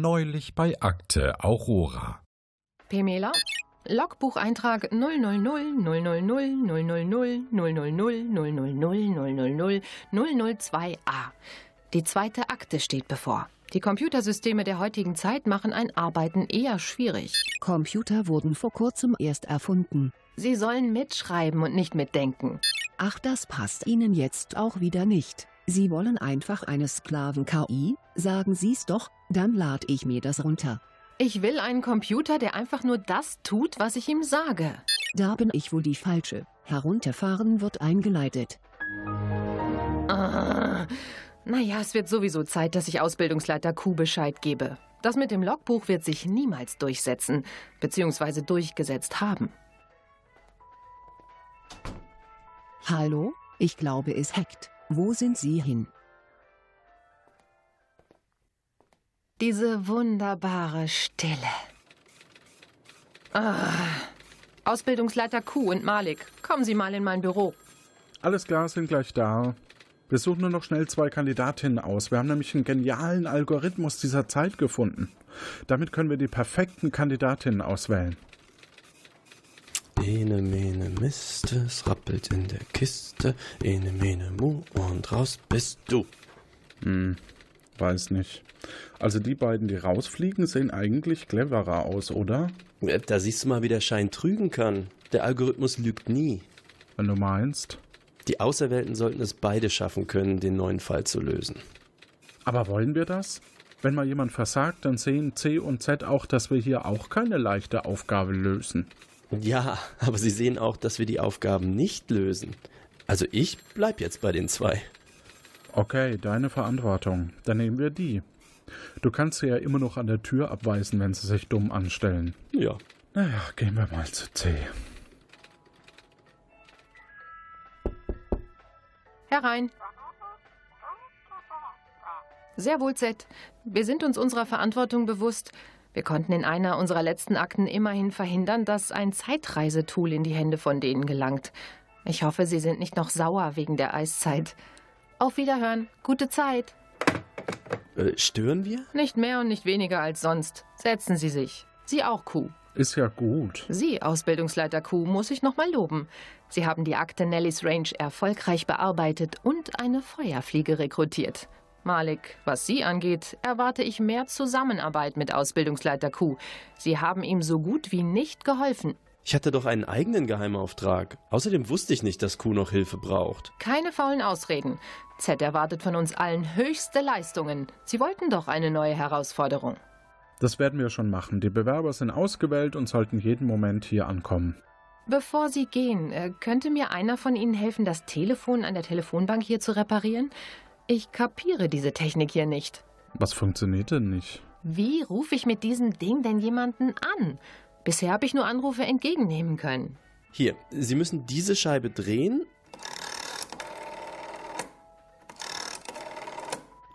Neulich bei Akte Aurora. Pemela, Logbucheintrag 000 000 000 000 000 002a. Die zweite Akte steht bevor. Die Computersysteme der heutigen Zeit machen ein Arbeiten eher schwierig. Computer wurden vor kurzem erst erfunden. Sie sollen mitschreiben und nicht mitdenken. Ach, das passt Ihnen jetzt auch wieder nicht. Sie wollen einfach eine Sklaven-KI? Sagen Sie's doch, dann lad ich mir das runter. Ich will einen Computer, der einfach nur das tut, was ich ihm sage. Da bin ich wohl die Falsche. Herunterfahren wird eingeleitet. Ah, naja, es wird sowieso Zeit, dass ich Ausbildungsleiter Q Bescheid gebe. Das mit dem Logbuch wird sich niemals durchsetzen, beziehungsweise durchgesetzt haben. Hallo? Ich glaube, es hackt. Wo sind Sie hin? Diese wunderbare Stille. Ah. Ausbildungsleiter Q und Malik, kommen Sie mal in mein Büro. Alles klar, sind gleich da. Wir suchen nur noch schnell zwei Kandidatinnen aus. Wir haben nämlich einen genialen Algorithmus dieser Zeit gefunden. Damit können wir die perfekten Kandidatinnen auswählen. Ene, mene, Mist, es rappelt in der Kiste. Ene, mene, mu und raus bist du. Hm, weiß nicht. Also die beiden, die rausfliegen, sehen eigentlich cleverer aus, oder? Da siehst du mal, wie der Schein trügen kann. Der Algorithmus lügt nie. Wenn du meinst. Die Auserwählten sollten es beide schaffen können, den neuen Fall zu lösen. Aber wollen wir das? Wenn mal jemand versagt, dann sehen C und Z auch, dass wir hier auch keine leichte Aufgabe lösen. Ja, aber sie sehen auch, dass wir die Aufgaben nicht lösen. Also ich bleib jetzt bei den zwei. Okay, deine Verantwortung. Dann nehmen wir die. Du kannst sie ja immer noch an der Tür abweisen, wenn sie sich dumm anstellen. Ja. Naja, gehen wir mal zu C. Herein. Sehr wohl, Z. Wir sind uns unserer Verantwortung bewusst. Wir konnten in einer unserer letzten Akten immerhin verhindern, dass ein Zeitreisetool in die Hände von denen gelangt. Ich hoffe, Sie sind nicht noch sauer wegen der Eiszeit. Auf Wiederhören. Gute Zeit. Äh, stören wir? Nicht mehr und nicht weniger als sonst. Setzen Sie sich. Sie auch, Kuh. Ist ja gut. Sie, Ausbildungsleiter Q, muss ich nochmal loben. Sie haben die Akte Nellies Range erfolgreich bearbeitet und eine Feuerfliege rekrutiert. Malik, was Sie angeht, erwarte ich mehr Zusammenarbeit mit Ausbildungsleiter Q. Sie haben ihm so gut wie nicht geholfen. Ich hatte doch einen eigenen Geheimauftrag. Außerdem wusste ich nicht, dass Q noch Hilfe braucht. Keine faulen Ausreden. Z erwartet von uns allen höchste Leistungen. Sie wollten doch eine neue Herausforderung. Das werden wir schon machen. Die Bewerber sind ausgewählt und sollten jeden Moment hier ankommen. Bevor Sie gehen, äh, könnte mir einer von Ihnen helfen, das Telefon an der Telefonbank hier zu reparieren? Ich kapiere diese Technik hier nicht. Was funktioniert denn nicht? Wie rufe ich mit diesem Ding denn jemanden an? Bisher habe ich nur Anrufe entgegennehmen können. Hier, Sie müssen diese Scheibe drehen.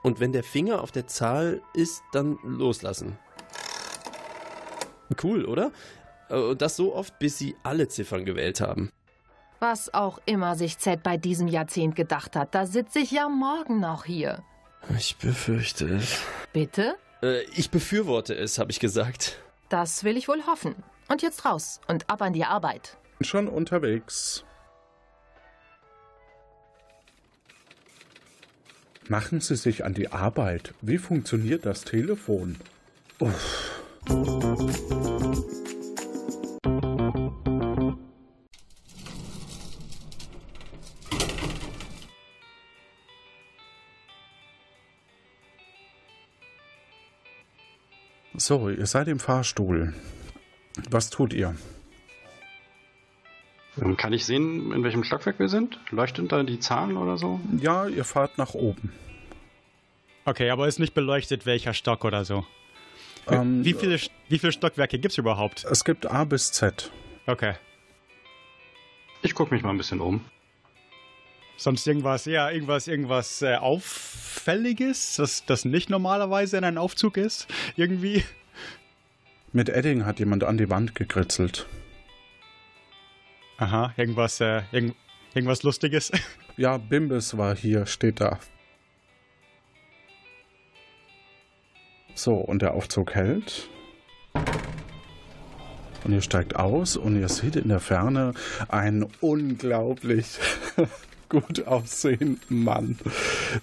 Und wenn der Finger auf der Zahl ist, dann loslassen. Cool, oder? Und das so oft, bis Sie alle Ziffern gewählt haben. Was auch immer sich Z bei diesem Jahrzehnt gedacht hat, da sitze ich ja morgen noch hier. Ich befürchte es. Bitte? Äh, ich befürworte es, habe ich gesagt. Das will ich wohl hoffen. Und jetzt raus und ab an die Arbeit. Schon unterwegs. Machen Sie sich an die Arbeit. Wie funktioniert das Telefon? Uff. So, ihr seid im Fahrstuhl. Was tut ihr? Ähm, Kann ich sehen, in welchem Stockwerk wir sind? Leuchtet da die Zahlen oder so? Ja, ihr fahrt nach oben. Okay, aber ist nicht beleuchtet, welcher Stock oder so. Ähm, Wie viele, wie viele Stockwerke gibt es überhaupt? Es gibt A bis Z. Okay. Ich gucke mich mal ein bisschen um. Sonst irgendwas, ja, irgendwas, irgendwas äh, Auffälliges, das, das nicht normalerweise in einem Aufzug ist? Irgendwie? Mit Edding hat jemand an die Wand gekritzelt. Aha, irgendwas, äh, irgend, irgendwas Lustiges. Ja, Bimbis war hier, steht da. So, und der Aufzug hält. Und ihr steigt aus und ihr seht in der Ferne einen unglaublich gut aussehenden Mann,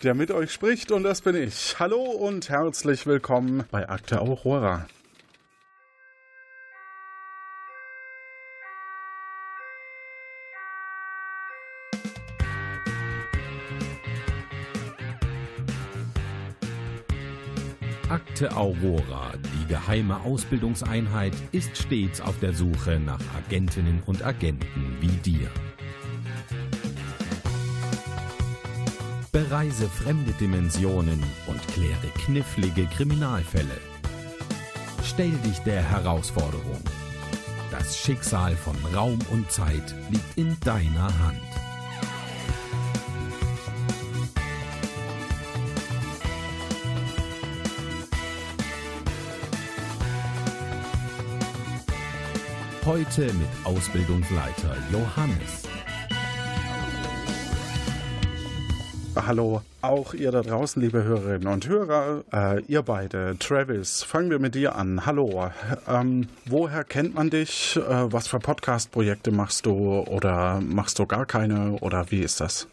der mit euch spricht. Und das bin ich. Hallo und herzlich willkommen bei Akte Aurora. Akte Aurora, die geheime Ausbildungseinheit, ist stets auf der Suche nach Agentinnen und Agenten wie dir. Bereise fremde Dimensionen und kläre knifflige Kriminalfälle. Stell dich der Herausforderung. Das Schicksal von Raum und Zeit liegt in deiner Hand. Heute mit Ausbildungsleiter Johannes. Hallo, auch ihr da draußen, liebe Hörerinnen und Hörer, äh, ihr beide, Travis, fangen wir mit dir an. Hallo, ähm, woher kennt man dich? Äh, was für Podcast-Projekte machst du oder machst du gar keine oder wie ist das?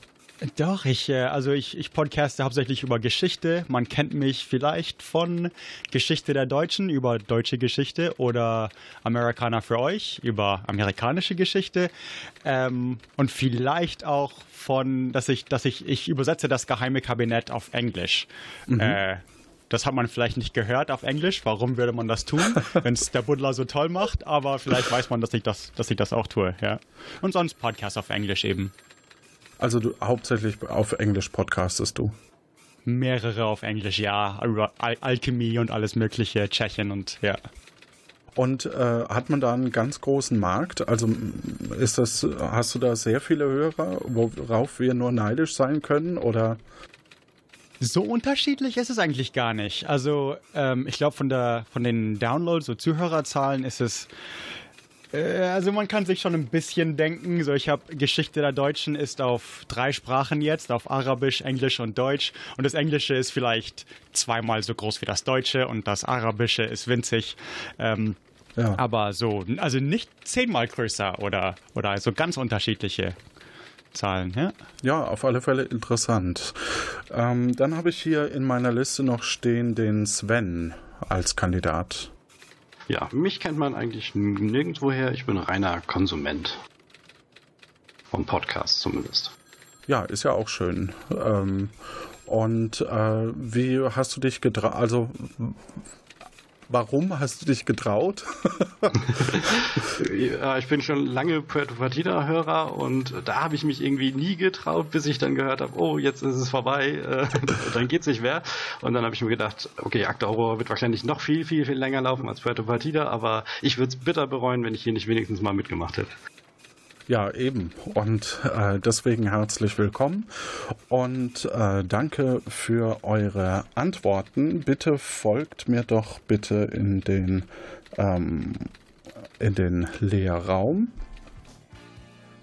Doch, ich, äh, also ich, ich podcaste hauptsächlich über Geschichte. Man kennt mich vielleicht von Geschichte der Deutschen über deutsche Geschichte oder Amerikaner für euch über amerikanische Geschichte. Ähm, und vielleicht auch von, dass ich, dass ich, ich übersetze das geheime Kabinett auf Englisch. Mhm. Äh, das hat man vielleicht nicht gehört auf Englisch. Warum würde man das tun, wenn es der Buddler so toll macht? Aber vielleicht weiß man, dass ich das, dass ich das auch tue. Ja. Und sonst Podcast auf Englisch eben. Also du hauptsächlich auf Englisch podcastest du? Mehrere auf Englisch, ja. Über Al Alchemie und alles mögliche, Tschechien und ja. Und äh, hat man da einen ganz großen Markt? Also ist das, hast du da sehr viele Hörer, worauf wir nur neidisch sein können? Oder? So unterschiedlich ist es eigentlich gar nicht. Also ähm, ich glaube von der von den Downloads, und Zuhörerzahlen ist es also man kann sich schon ein bisschen denken. So, ich habe Geschichte der Deutschen ist auf drei Sprachen jetzt, auf Arabisch, Englisch und Deutsch. Und das Englische ist vielleicht zweimal so groß wie das Deutsche und das Arabische ist winzig. Ähm, ja. Aber so, also nicht zehnmal größer oder, oder also ganz unterschiedliche Zahlen, ja? Ja, auf alle Fälle interessant. Ähm, dann habe ich hier in meiner Liste noch stehen den Sven als Kandidat. Ja, mich kennt man eigentlich nirgendwoher. Ich bin reiner Konsument. Vom Podcast zumindest. Ja, ist ja auch schön. Ähm, und äh, wie hast du dich getraut? Also Warum hast du dich getraut? ich bin schon lange Puerto Partida-Hörer und da habe ich mich irgendwie nie getraut, bis ich dann gehört habe, oh, jetzt ist es vorbei, äh, dann geht's nicht mehr. Und dann habe ich mir gedacht, okay, Akte Aurora wird wahrscheinlich noch viel, viel, viel länger laufen als Puerto Partida, aber ich würde es bitter bereuen, wenn ich hier nicht wenigstens mal mitgemacht hätte. Ja, eben. Und äh, deswegen herzlich willkommen und äh, danke für eure Antworten. Bitte folgt mir doch bitte in den, ähm, in den Lehrraum.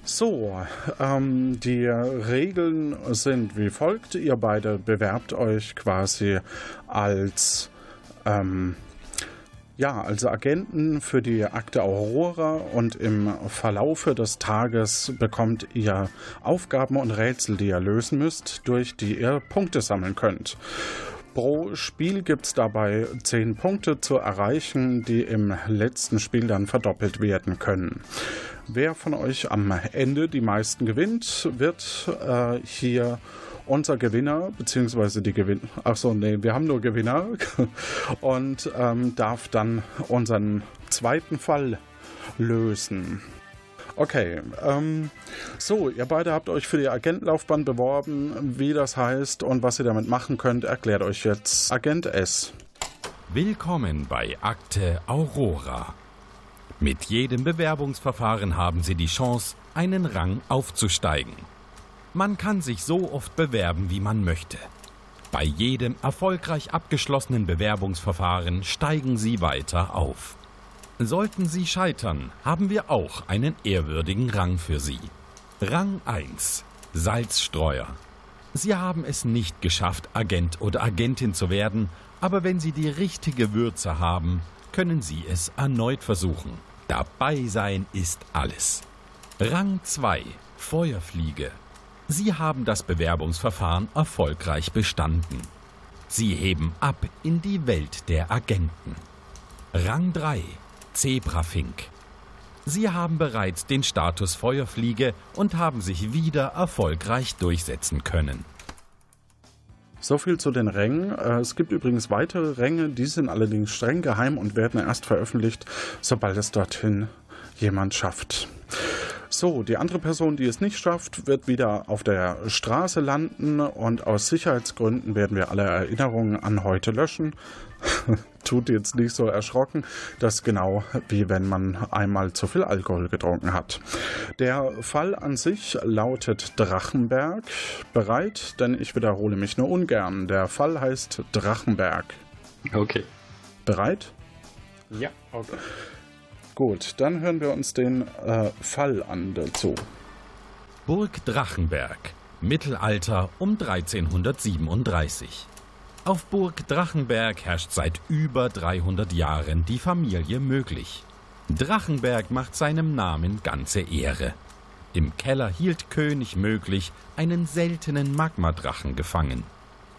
So, ähm, die Regeln sind wie folgt. Ihr beide bewerbt euch quasi als ähm, ja, also Agenten für die Akte Aurora und im Verlaufe des Tages bekommt ihr Aufgaben und Rätsel, die ihr lösen müsst, durch die ihr Punkte sammeln könnt. Pro Spiel gibt es dabei 10 Punkte zu erreichen, die im letzten Spiel dann verdoppelt werden können. Wer von euch am Ende die meisten gewinnt, wird äh, hier unser Gewinner, beziehungsweise die Gewinner, achso, nee, wir haben nur Gewinner und ähm, darf dann unseren zweiten Fall lösen. Okay, ähm, so, ihr beide habt euch für die Agentenlaufbahn beworben. Wie das heißt und was ihr damit machen könnt, erklärt euch jetzt Agent S. Willkommen bei Akte Aurora. Mit jedem Bewerbungsverfahren haben Sie die Chance, einen Rang aufzusteigen. Man kann sich so oft bewerben, wie man möchte. Bei jedem erfolgreich abgeschlossenen Bewerbungsverfahren steigen Sie weiter auf. Sollten Sie scheitern, haben wir auch einen ehrwürdigen Rang für Sie. Rang 1 Salzstreuer. Sie haben es nicht geschafft, Agent oder Agentin zu werden, aber wenn Sie die richtige Würze haben, können Sie es erneut versuchen. Dabei sein ist alles. Rang 2 Feuerfliege. Sie haben das Bewerbungsverfahren erfolgreich bestanden. Sie heben ab in die Welt der Agenten. Rang 3 Zebrafink. Sie haben bereits den Status Feuerfliege und haben sich wieder erfolgreich durchsetzen können. So viel zu den Rängen. Äh, es gibt übrigens weitere Ränge, die sind allerdings streng geheim und werden erst veröffentlicht, sobald es dorthin jemand schafft. So, die andere Person, die es nicht schafft, wird wieder auf der Straße landen und aus Sicherheitsgründen werden wir alle Erinnerungen an heute löschen. Tut jetzt nicht so erschrocken. Das ist genau wie wenn man einmal zu viel Alkohol getrunken hat. Der Fall an sich lautet Drachenberg. Bereit? Denn ich wiederhole mich nur ungern. Der Fall heißt Drachenberg. Okay. Bereit? Ja, okay. Gut, dann hören wir uns den äh, Fall an dazu. Burg Drachenberg, Mittelalter um 1337. Auf Burg Drachenberg herrscht seit über 300 Jahren die Familie Möglich. Drachenberg macht seinem Namen ganze Ehre. Im Keller hielt König Möglich einen seltenen Magmadrachen gefangen.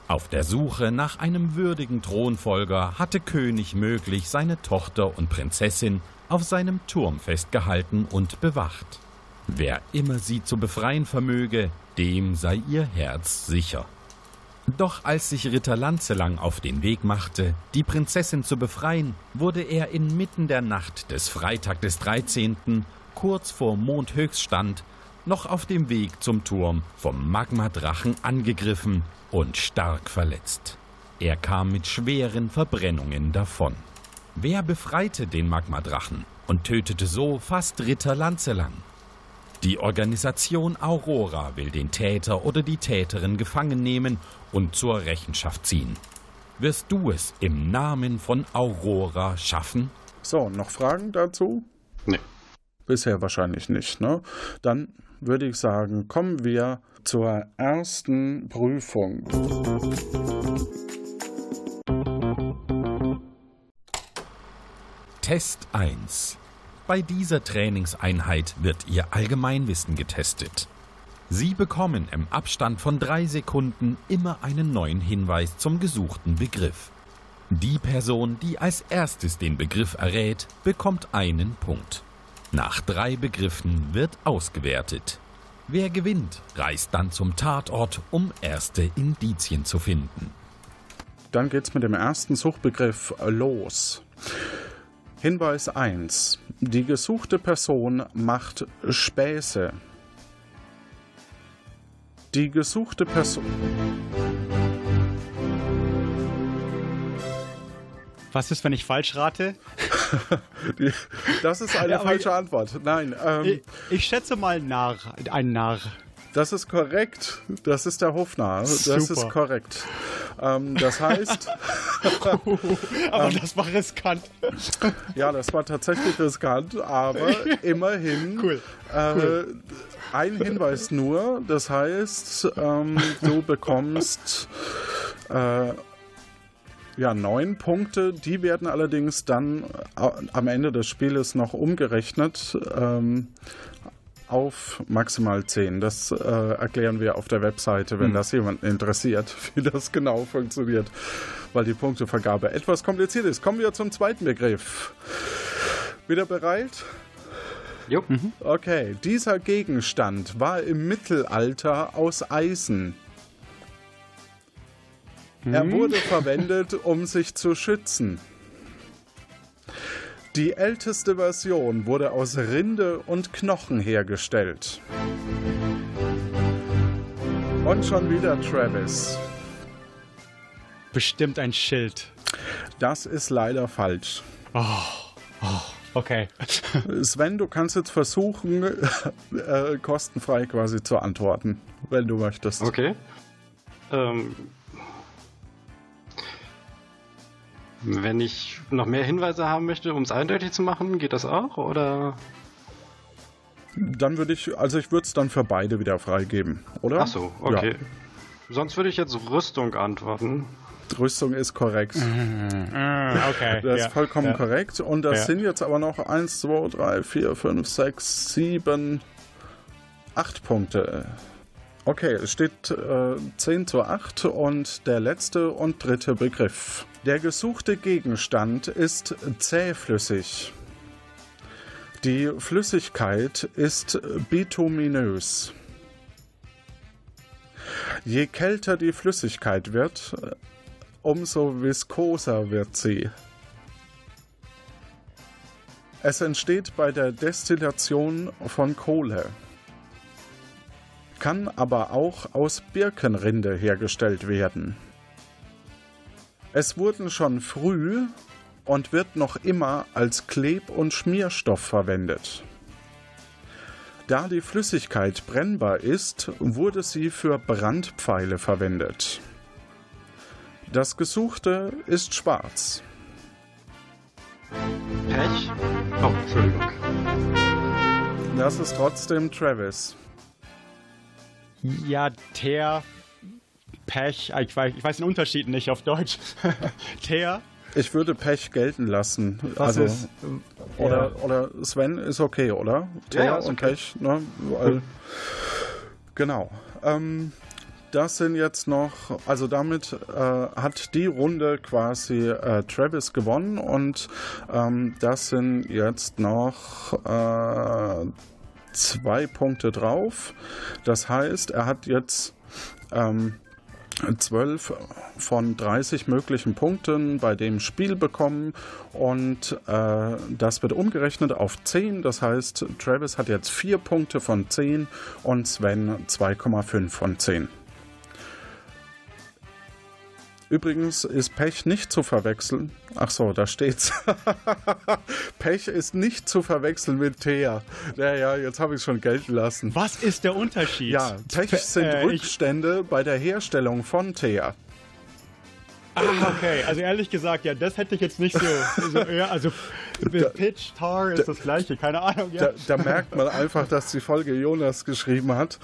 Auf der Suche nach einem würdigen Thronfolger hatte König Möglich seine Tochter und Prinzessin auf seinem Turm festgehalten und bewacht. Wer immer sie zu befreien vermöge, dem sei ihr Herz sicher. Doch als sich Ritter Lanzelang auf den Weg machte, die Prinzessin zu befreien, wurde er inmitten der Nacht des Freitag des 13., kurz vor Mondhöchststand, noch auf dem Weg zum Turm vom Magmadrachen angegriffen und stark verletzt. Er kam mit schweren Verbrennungen davon. Wer befreite den Magmadrachen und tötete so fast Ritter Lanzelang? Die Organisation Aurora will den Täter oder die Täterin gefangen nehmen und zur Rechenschaft ziehen. Wirst du es im Namen von Aurora schaffen? So, noch Fragen dazu? Nee. Bisher wahrscheinlich nicht, ne? Dann würde ich sagen, kommen wir zur ersten Prüfung. Test 1. Bei dieser Trainingseinheit wird Ihr Allgemeinwissen getestet. Sie bekommen im Abstand von drei Sekunden immer einen neuen Hinweis zum gesuchten Begriff. Die Person, die als erstes den Begriff errät, bekommt einen Punkt. Nach drei Begriffen wird ausgewertet. Wer gewinnt, reist dann zum Tatort, um erste Indizien zu finden. Dann geht's mit dem ersten Suchbegriff los. Hinweis 1. Die gesuchte Person macht Späße. Die gesuchte Person. Was ist, wenn ich falsch rate? das ist eine ja, falsche Antwort. Nein. Ähm, ich, ich, schätze mal Narr, ein Narr. Das ist korrekt. Das ist der Hofnarr. Das Super. ist korrekt. Ähm, das heißt. aber ähm, das war riskant. ja, das war tatsächlich riskant, aber immerhin. Cool. Äh, cool. Ein Hinweis nur, das heißt, ähm, du bekommst äh, ja, neun Punkte. Die werden allerdings dann äh, am Ende des Spieles noch umgerechnet. Ähm, auf maximal 10. Das äh, erklären wir auf der Webseite, wenn hm. das jemanden interessiert, wie das genau funktioniert, weil die Punktevergabe etwas kompliziert ist. Kommen wir zum zweiten Begriff. Wieder bereit? Jo. Mhm. Okay, dieser Gegenstand war im Mittelalter aus Eisen. Mhm. Er wurde verwendet, um sich zu schützen. Die älteste Version wurde aus Rinde und Knochen hergestellt. Und schon wieder Travis. Bestimmt ein Schild. Das ist leider falsch. Oh, oh okay. Sven, du kannst jetzt versuchen, äh, kostenfrei quasi zu antworten, wenn du möchtest. Okay. Ähm, Wenn ich noch mehr Hinweise haben möchte, um es eindeutig zu machen, geht das auch? Oder? Dann würde ich, also ich würde es dann für beide wieder freigeben, oder? Ach so, okay. Sonst würde ich jetzt Rüstung antworten. Rüstung ist korrekt. Ah, okay. Das ist ja. vollkommen ja. korrekt. Und das Ja. sind jetzt aber noch 1, 2, 3, 4, 5, 6, 7, 8 Punkte. Okay, es steht äh, 10 zu 8 und der letzte und dritte Begriff. Der gesuchte Gegenstand ist zähflüssig. Die Flüssigkeit ist bituminös. Je kälter die Flüssigkeit wird, umso viskoser wird sie. Es entsteht bei der Destillation von Kohle, kann aber auch aus Birkenrinde hergestellt werden. Es wurden schon früh und wird noch immer als Kleb- und Schmierstoff verwendet. Da die Flüssigkeit brennbar ist, wurde sie für Brandpfeile verwendet. Das Gesuchte ist schwarz. Pech? Oh, Entschuldigung. Das ist trotzdem Travis. Ja, Teer, Pech, ich weiß, ich weiß den Unterschied nicht auf Deutsch. Teer, Ich würde Pech gelten lassen. was also, ist. oder, oder Sven ist okay, oder? Ja, ja, und okay. Pech, ne? Weil, genau. Ähm, das sind jetzt noch, also damit äh, hat die Runde quasi äh, Travis gewonnen und ähm, das sind jetzt noch äh, zwei Punkte drauf. Das heißt, er hat jetzt ähm, 12 von 30 möglichen Punkten bei dem Spiel bekommen und äh, das wird umgerechnet auf 10. Das heißt, Travis hat jetzt 4 Punkte von 10 und Sven 2,5 von 10. Übrigens ist Pech nicht zu verwechseln. Ach so, da steht's. Pech ist nicht zu verwechseln mit Thea. Ja, ja, jetzt habe ich es schon gelten lassen. Was ist der Unterschied? Ja, Pech Pe- sind äh, Rückstände bei der Herstellung von Thea. Ah, okay. Also ehrlich gesagt, ja, das hätte ich jetzt nicht so. so ja, also Pitch, Tar ist das gleiche, keine Ahnung. Ja. Da, da merkt man einfach, dass die Folge Jonas geschrieben hat.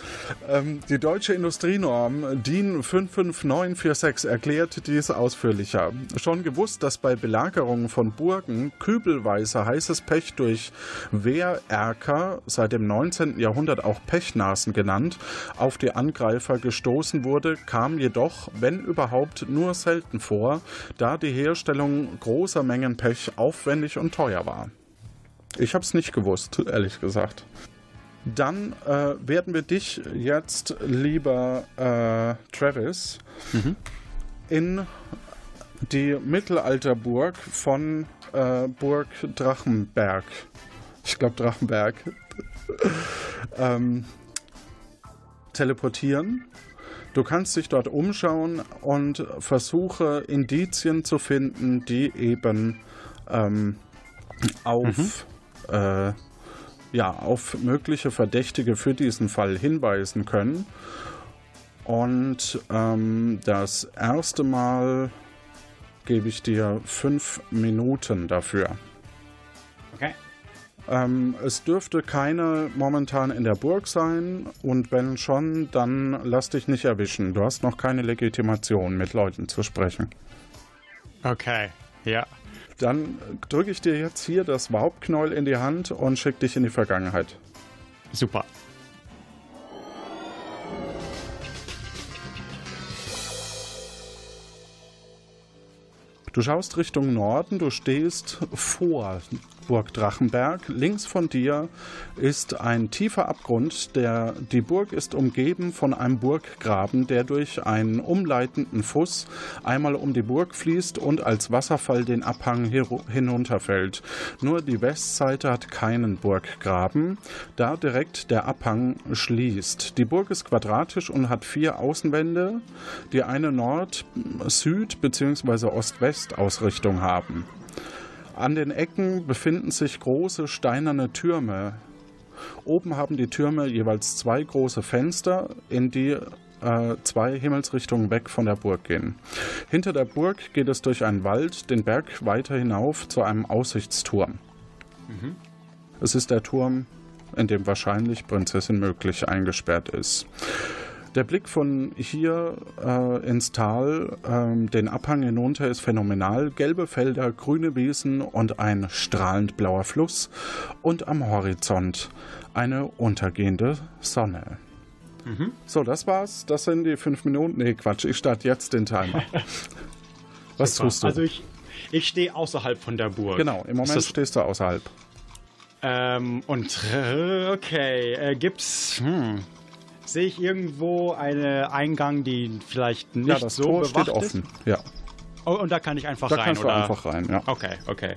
Ähm, die deutsche Industrienorm DIN 55946 erklärt dies ausführlicher. Schon gewusst, dass bei Belagerungen von Burgen kübelweise heißes Pech durch Wehrerker, seit dem 19. Jahrhundert auch Pechnasen genannt, auf die Angreifer gestoßen wurde, kam jedoch, wenn überhaupt, nur selten vor, da die Herstellung großer Mengen Pech aufwendig und teuer war. Ich habe es nicht gewusst, ehrlich gesagt. Dann äh, werden wir dich jetzt, lieber äh, Travis, in die Mittelalterburg von äh, Burg Drachenberg, ich glaube Drachenberg, ähm, teleportieren. Du kannst dich dort umschauen und versuche Indizien zu finden, die eben ähm, auf, äh, ja, auf mögliche Verdächtige für diesen Fall hinweisen können. Und ähm, das erste Mal gebe ich dir fünf Minuten dafür. Okay. Ähm, es dürfte keine momentan in der Burg sein und wenn schon, dann lass dich nicht erwischen. Du hast noch keine Legitimation, mit Leuten zu sprechen. Okay. Ja. Dann drücke ich dir jetzt hier das Hauptknäuel in die Hand und schicke dich in die Vergangenheit. Super. Du schaust Richtung Norden, du stehst vor Burg Drachenberg. Links von dir ist ein tiefer Abgrund. Der, die Burg ist umgeben von einem Burggraben, der durch einen umleitenden Fuß einmal um die Burg fließt und als Wasserfall den Abhang hinunterfällt. Nur die Westseite hat keinen Burggraben, da direkt der Abhang schließt. Die Burg ist quadratisch und hat vier Außenwände, die eine Nord-, Süd- bzw. Ost-West-Ausrichtung haben. An den Ecken befinden sich große steinerne Türme. Oben haben die Türme jeweils zwei große Fenster, in die äh, zwei Himmelsrichtungen weg von der Burg gehen. Hinter der Burg geht es durch einen Wald den Berg weiter hinauf zu einem Aussichtsturm. Es ist der Turm, in dem wahrscheinlich Prinzessin Möglich eingesperrt ist. Der Blick von hier äh, ins Tal, ähm, den Abhang hinunter, ist phänomenal. Gelbe Felder, grüne Wiesen und ein strahlend blauer Fluss. Und am Horizont eine untergehende Sonne. Mhm. So, das war's. Das sind die fünf Minuten. Nee, Quatsch, ich starte jetzt den Timer. Was Super. tust du? Also ich, ich stehe außerhalb von der Burg. genau, im Moment stehst du außerhalb. Ähm, und äh, okay, äh, gibt's. Hm, Sehe ich irgendwo einen Eingang, die vielleicht nicht ja, das so Tor steht offen. ist? Ja, Oh, und da kann ich einfach da rein, kannst oder? du einfach rein. Ja. Okay, okay.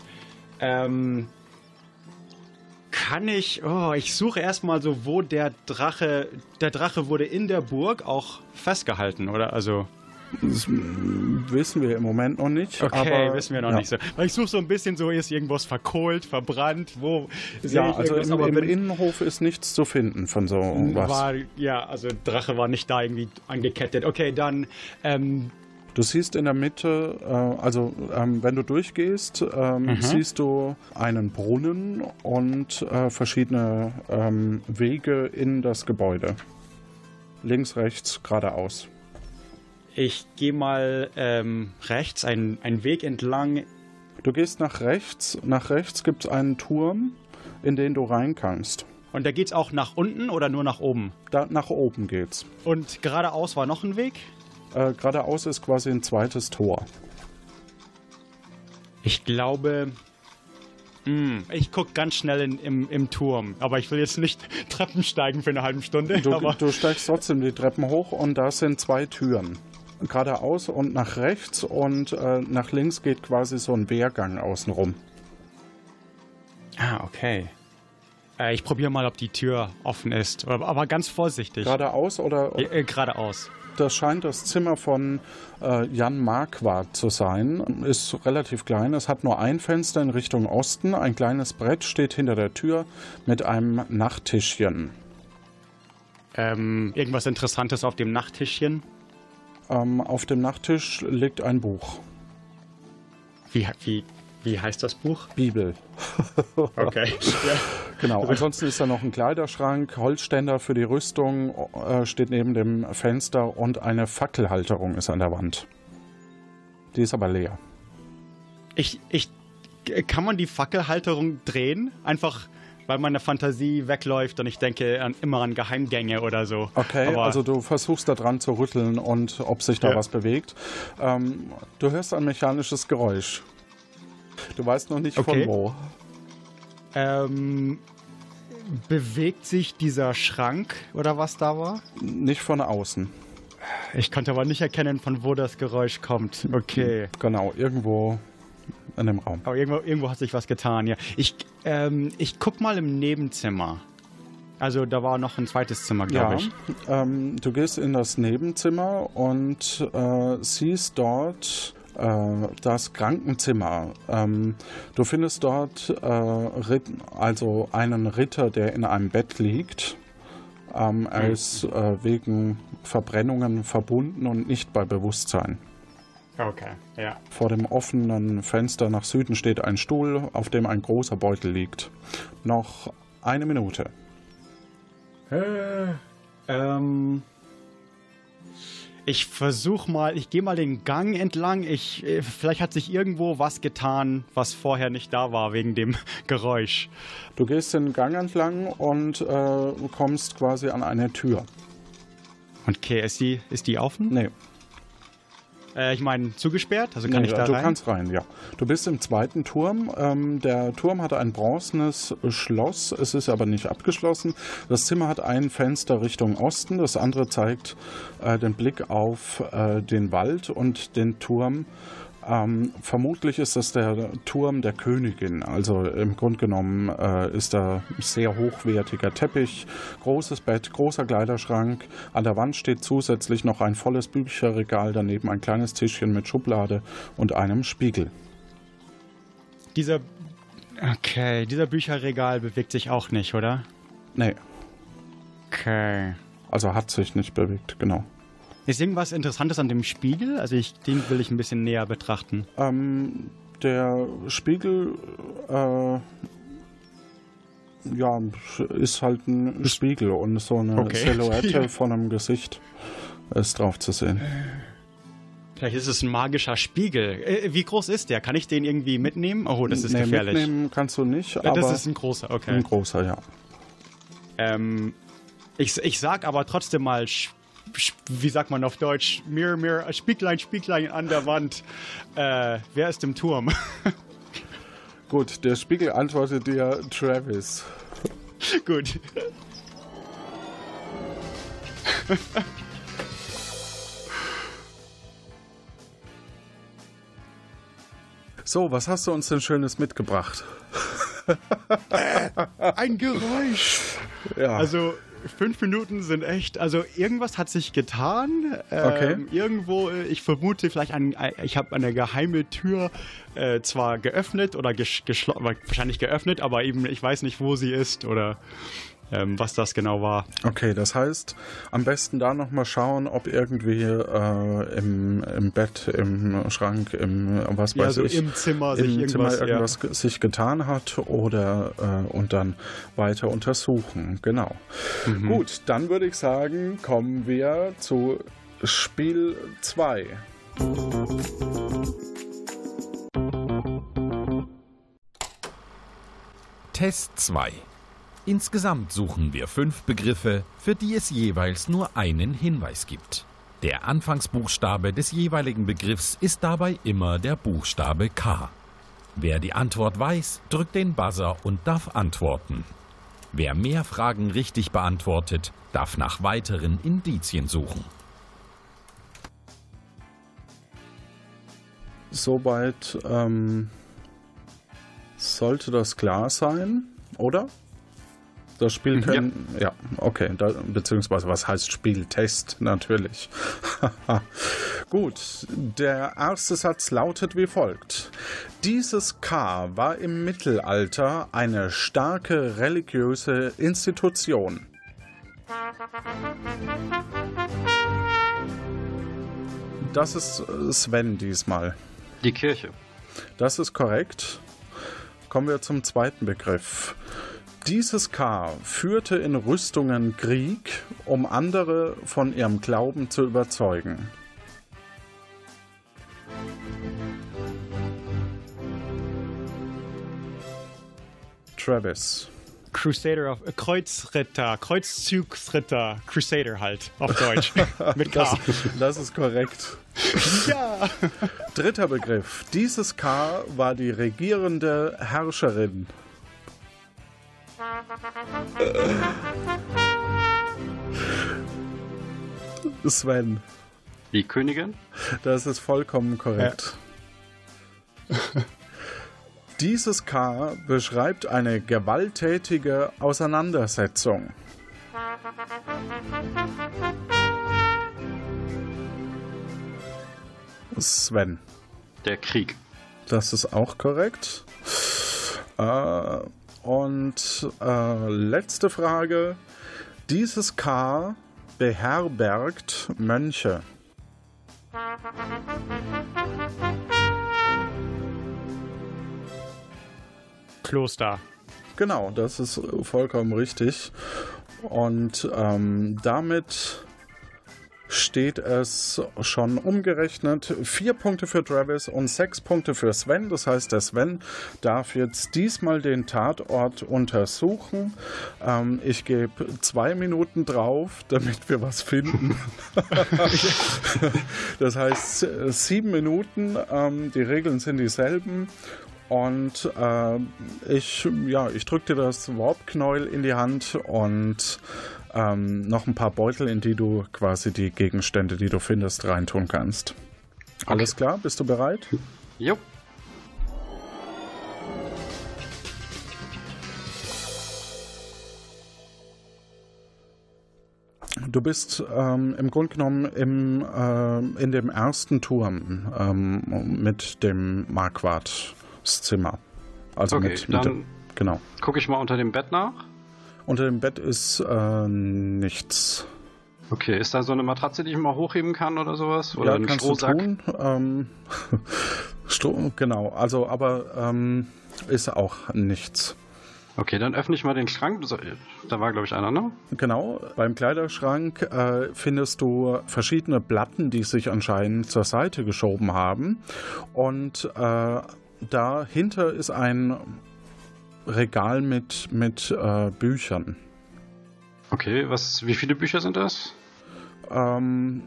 Ähm, kann ich. Oh, ich suche erstmal so, wo der Drache. Der Drache wurde in der Burg auch festgehalten, oder? Also. Das wissen wir im Moment noch nicht. Okay, aber, wissen wir noch ja. nicht so. Weil ich suche so ein bisschen so, ist irgendwas verkohlt, verbrannt, wo Ja, ich also im, aber im Innenhof ist nichts zu finden von so was. war, ja, also Drache war nicht da irgendwie angekettet. Okay, dann, ähm, Du siehst in der Mitte, äh, also ähm, wenn du durchgehst, ähm, Mhm. siehst du einen Brunnen und äh, verschiedene ähm, Wege in das Gebäude. Links, rechts, geradeaus. Ich gehe mal ähm, rechts einen, einen Weg entlang. Du gehst nach rechts. Nach rechts gibt es einen Turm, in den du rein kannst. Und da geht's auch nach unten oder nur nach oben? Da, nach oben geht's. Und geradeaus war noch ein Weg? Äh, geradeaus ist quasi ein zweites Tor. Ich glaube. Hm, ich gucke ganz schnell in, im, im Turm. Aber ich will jetzt nicht Treppen steigen für eine halbe Stunde. Du, du steigst trotzdem die Treppen hoch und da sind zwei Türen. Geradeaus und nach rechts und äh, nach links geht quasi so ein Wehrgang außenrum. Ah, okay. Äh, ich probiere mal, ob die Tür offen ist. Aber, aber ganz vorsichtig. Geradeaus oder Äh, äh, geradeaus. das scheint das Zimmer von äh, Jan Marquardt zu sein. Ist relativ klein. Es hat nur ein Fenster in Richtung Osten. Ein kleines Brett steht hinter der Tür mit einem Nachttischchen. Ähm, irgendwas Interessantes auf dem Nachttischchen. Ähm, auf dem Nachttisch liegt ein Buch. Wie, wie, wie heißt das Buch? Bibel. Okay. ja. Genau. Ansonsten ist da noch ein Kleiderschrank, Holzständer für die Rüstung äh, steht neben dem Fenster und eine Fackelhalterung ist an der Wand. Die ist aber leer. Ich, ich, kann man die Fackelhalterung drehen? Einfach, weil meine Fantasie wegläuft und ich denke an, immer an Geheimgänge oder so. Okay, Aber, also du versuchst da dran zu rütteln und ob sich da Ja. was bewegt. Ähm, du hörst ein mechanisches Geräusch. Du weißt noch nicht Okay. von wo. ähm, bewegt sich dieser Schrank oder was da war? Nicht von außen. Ich konnte aber nicht erkennen, von wo das Geräusch kommt. Okay. Genau, irgendwo in dem Raum. Aber irgendwo, irgendwo hat sich was getan, ja. Ich, ähm, ich guck mal im Nebenzimmer. Also da war noch ein zweites Zimmer, glaube Ja, ich. ähm, du gehst in das Nebenzimmer und äh, siehst dort äh, das Krankenzimmer. Ähm, du findest dort äh, also einen Ritter, der in einem Bett liegt. Ähm, er ist äh, wegen Verbrennungen verbunden und nicht bei Bewusstsein. Okay, ja. Vor dem offenen Fenster nach Süden steht ein Stuhl, auf dem ein großer Beutel liegt. Noch eine Minute. Äh, ähm, ich versuch mal, ich gehe mal den Gang entlang. Ich, äh, vielleicht hat sich irgendwo was getan, was vorher nicht da war, wegen dem Geräusch. Du gehst den Gang entlang und äh, kommst quasi an eine Tür. Okay, ist die, ist die offen? Nee, Äh, ich meine, zugesperrt? Also kann nee ich da du rein? kannst rein, ja. Du bist im zweiten Turm. Ähm, der Turm hat ein bronzenes Schloss, es ist aber nicht abgeschlossen. Das Zimmer hat ein Fenster Richtung Osten, das andere zeigt äh, den Blick auf äh, den Wald und den Turm. Ähm, vermutlich ist das der Turm der Königin. Also im Grunde genommen äh, ist da sehr hochwertiger Teppich, großes Bett, großer Kleiderschrank. An der Wand steht zusätzlich noch ein volles Bücherregal, daneben ein kleines Tischchen mit Schublade und einem Spiegel. Dieser, okay, dieser Bücherregal bewegt sich auch nicht, oder? Nee, Okay. also hat sich nicht bewegt, genau. Ist irgendwas Interessantes an dem Spiegel? Also ich, den will ich ein bisschen näher betrachten. Ähm, der Spiegel äh, ja, ist halt ein Spiegel und so eine Okay. Silhouette von einem Gesicht ist drauf zu sehen. Vielleicht ist es ein magischer Spiegel. Äh, wie groß ist der? Kann ich den irgendwie mitnehmen? Oh, das ist Nee, gefährlich. mitnehmen kannst du nicht, Ja, aber das ist ein großer, okay. ein großer, ja. Ähm, ich, ich sag aber trotzdem mal, sch- wie sagt man auf Deutsch, Mirror, Mirror, Spieglein, Spieglein an der Wand. Äh, wer ist im Turm? Gut, der Spiegel antwortet dir Travis. Gut. So, was hast du uns denn Schönes mitgebracht? Ein Geräusch. Ja, Also fünf Minuten sind echt, also irgendwas hat sich getan. Ähm, Okay. Irgendwo, äh, ich vermute vielleicht, ein, ein, ich habe eine geheime Tür äh, zwar geöffnet oder geschlossen, wahrscheinlich geöffnet, aber eben ich weiß nicht, wo sie ist oder ähm, was das genau war. okay, das heißt, am besten da nochmal schauen, ob irgendwie äh, im, im Bett, im Schrank, im was Ja, weiß so ich, im Zimmer sich im Zimmer irgendwas. irgendwas ge- sich getan hat oder äh, und dann weiter untersuchen. Genau. Mhm. Gut, dann würde ich sagen, kommen wir zu Spiel 2. Test 2. Insgesamt suchen wir fünf Begriffe, für die es jeweils nur einen Hinweis gibt. Der Anfangsbuchstabe des jeweiligen Begriffs ist dabei immer der Buchstabe K. Wer die Antwort weiß, drückt den Buzzer und darf antworten. Wer mehr Fragen richtig beantwortet, darf nach weiteren Indizien suchen. Soweit ähm, sollte das klar sein, oder? Das Spiel können. Ja, okay. Da, beziehungsweise, was heißt Spieltest? Natürlich. Gut, der erste Satz lautet wie folgt. Dieses K war im Mittelalter eine starke religiöse Institution. Das ist Sven diesmal. Die Kirche. Das ist korrekt. Kommen wir zum zweiten Begriff. Dieses K führte in Rüstungen Krieg, um andere von ihrem Glauben zu überzeugen. Travis. Crusader auf äh, Kreuzritter, Kreuzzugsritter, Crusader halt auf Deutsch mit K. Das, das ist korrekt. ja. Dritter Begriff. Dieses K war die regierende Herrscherin. Sven. Die Königin. Das ist vollkommen korrekt. Dieses K beschreibt eine gewalttätige Auseinandersetzung. Sven. Der Krieg. Das ist auch korrekt. Äh, und äh, letzte Frage. Dieses K beherbergt Mönche. Kloster. Genau, das ist vollkommen richtig. Und ähm, damit steht es schon umgerechnet. Vier Punkte für Travis und sechs Punkte für Sven. Das heißt, der Sven darf jetzt diesmal den Tatort untersuchen. Ähm, ich gebe zwei Minuten drauf, damit wir was finden. das heißt, sieben Minuten. Ähm, die Regeln sind dieselben. Und äh, ich, ja, ich drücke dir das Warp-Knäuel in die Hand und ähm, noch ein paar Beutel, in die du quasi die Gegenstände, die du findest, reintun kannst. Alles klar? Bist du bereit? Jo. Du bist ähm, im Grunde genommen im, äh, in dem ersten Turm ähm, mit dem Marquardt-Zimmer. Also Okay, mit, mit dann- dem, genau. Gucke ich mal unter dem Bett nach. Unter dem Bett ist äh, nichts. Okay, ist da so eine Matratze, die ich mal hochheben kann oder sowas? Oder ja, ein kannst Strohsack? du tun. Ähm, Stroh, genau. Also, aber ähm, ist auch nichts. Okay, dann öffne ich mal den Schrank. Da war, glaube ich, einer, ne? Genau, beim Kleiderschrank äh, findest du verschiedene Platten, die sich anscheinend zur Seite geschoben haben. Und äh, dahinter ist ein Regal mit, mit äh, Büchern. Okay, was, wie viele Bücher sind das? Ähm,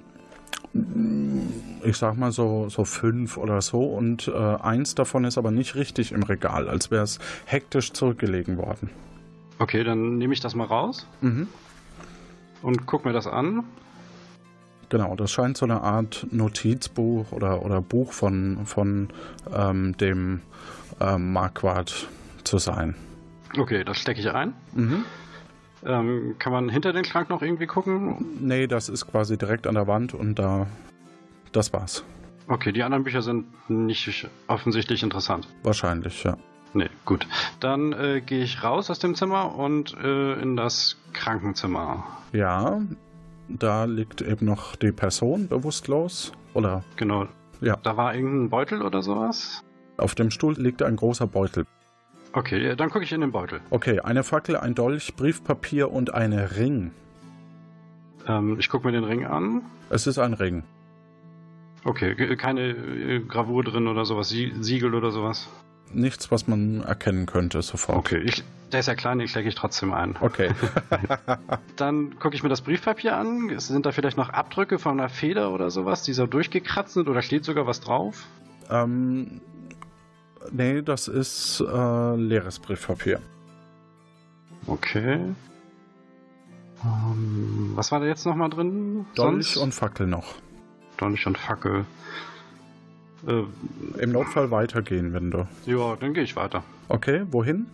ich sag mal so, so fünf oder so. Und äh, eins davon ist aber nicht richtig im Regal, als wäre es hektisch zurückgelegen worden. Okay, dann nehme ich das mal raus Mhm. und guck mir das an. Genau, das scheint so eine Art Notizbuch oder, oder Buch von, von ähm, dem ähm, Marquardt zu sein. Okay, das stecke ich ein. Mhm. Ähm, kann man hinter den Schrank noch irgendwie gucken? Nee, das ist quasi direkt an der Wand und da. Das war's. Okay, die anderen Bücher sind nicht offensichtlich interessant. Wahrscheinlich, ja. Nee, gut. Dann äh, gehe ich raus aus dem Zimmer und äh, in das Krankenzimmer. Ja, da liegt eben noch die Person bewusstlos. Oder Genau. Ja. Da war irgendein Beutel oder sowas. auf dem Stuhl liegt ein großer Beutel. Okay, dann gucke ich in den Beutel. Okay, eine Fackel, ein Dolch, Briefpapier und ein Ring. Ähm, ich gucke mir den Ring an. Es ist ein Ring. Okay, keine äh, Gravur drin oder sowas, Sie Siegel oder sowas. Nichts, was man erkennen könnte sofort. Okay, ich, der ist ja klein, den stecke ich trotzdem ein. Okay. Dann gucke ich mir das Briefpapier an. Sind da vielleicht noch Abdrücke von einer Feder oder sowas, die so durchgekratzt sind oder steht sogar was drauf? ähm, nee, das ist äh, leeres Briefpapier. Okay. Ähm, was war da jetzt nochmal drin? Dolch und Fackel noch. Dolch und Fackel. Äh, Im Notfall weitergehen, wenn du. ja, dann gehe ich weiter. Okay, wohin?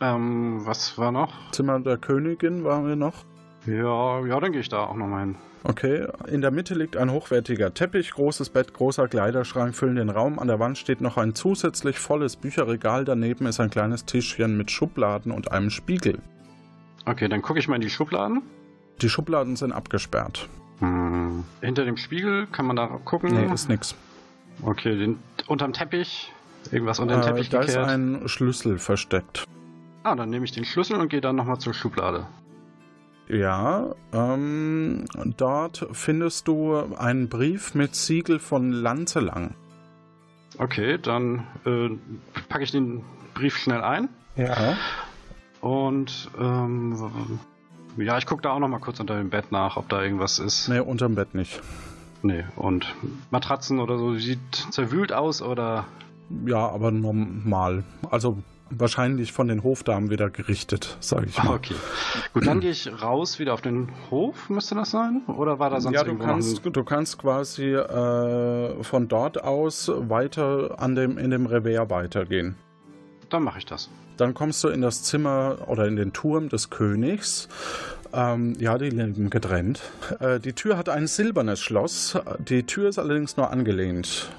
Ähm, was war noch? Zimmer der Königin waren wir noch. Ja, ja, dann gehe ich da auch nochmal hin. Okay, in der Mitte liegt ein hochwertiger Teppich, großes Bett, großer Kleiderschrank füllen den Raum. An der Wand steht noch ein zusätzlich volles Bücherregal. Daneben ist ein kleines Tischchen mit Schubladen und einem Spiegel. Okay, dann gucke ich mal in die Schubladen. Die Schubladen sind abgesperrt. Hm. Hinter dem Spiegel kann man da gucken. Nee, ist nix. Okay, den, unterm Teppich. Irgendwas unter den Äh, Teppich da ist gekehrt. ein Schlüssel versteckt. ah, dann nehme ich den Schlüssel und gehe dann nochmal zur Schublade. Ja, ähm, dort findest du einen Brief mit Siegel von Lanzelang. Okay, dann äh, packe ich den Brief schnell ein. Ja. Und ähm, ja, ich gucke da auch nochmal kurz unter dem Bett nach, ob da irgendwas ist. Nee, unterm Bett nicht. Nee, und Matratzen oder so, sieht zerwühlt aus oder. Ja, aber normal. Also wahrscheinlich von den Hofdamen wieder gerichtet, sage ich mal. Okay. Gut, dann gehe ich raus wieder auf den Hof, müsste das sein? Oder war da sonst Ja, du kannst, du kannst quasi äh, von dort aus weiter an dem, in dem Revers weitergehen. Dann mache ich das. Dann kommst du in das Zimmer oder in den Turm des Königs. Ähm, ja, die liegen getrennt. Äh, die Tür hat ein silbernes Schloss. Die Tür ist allerdings nur angelehnt.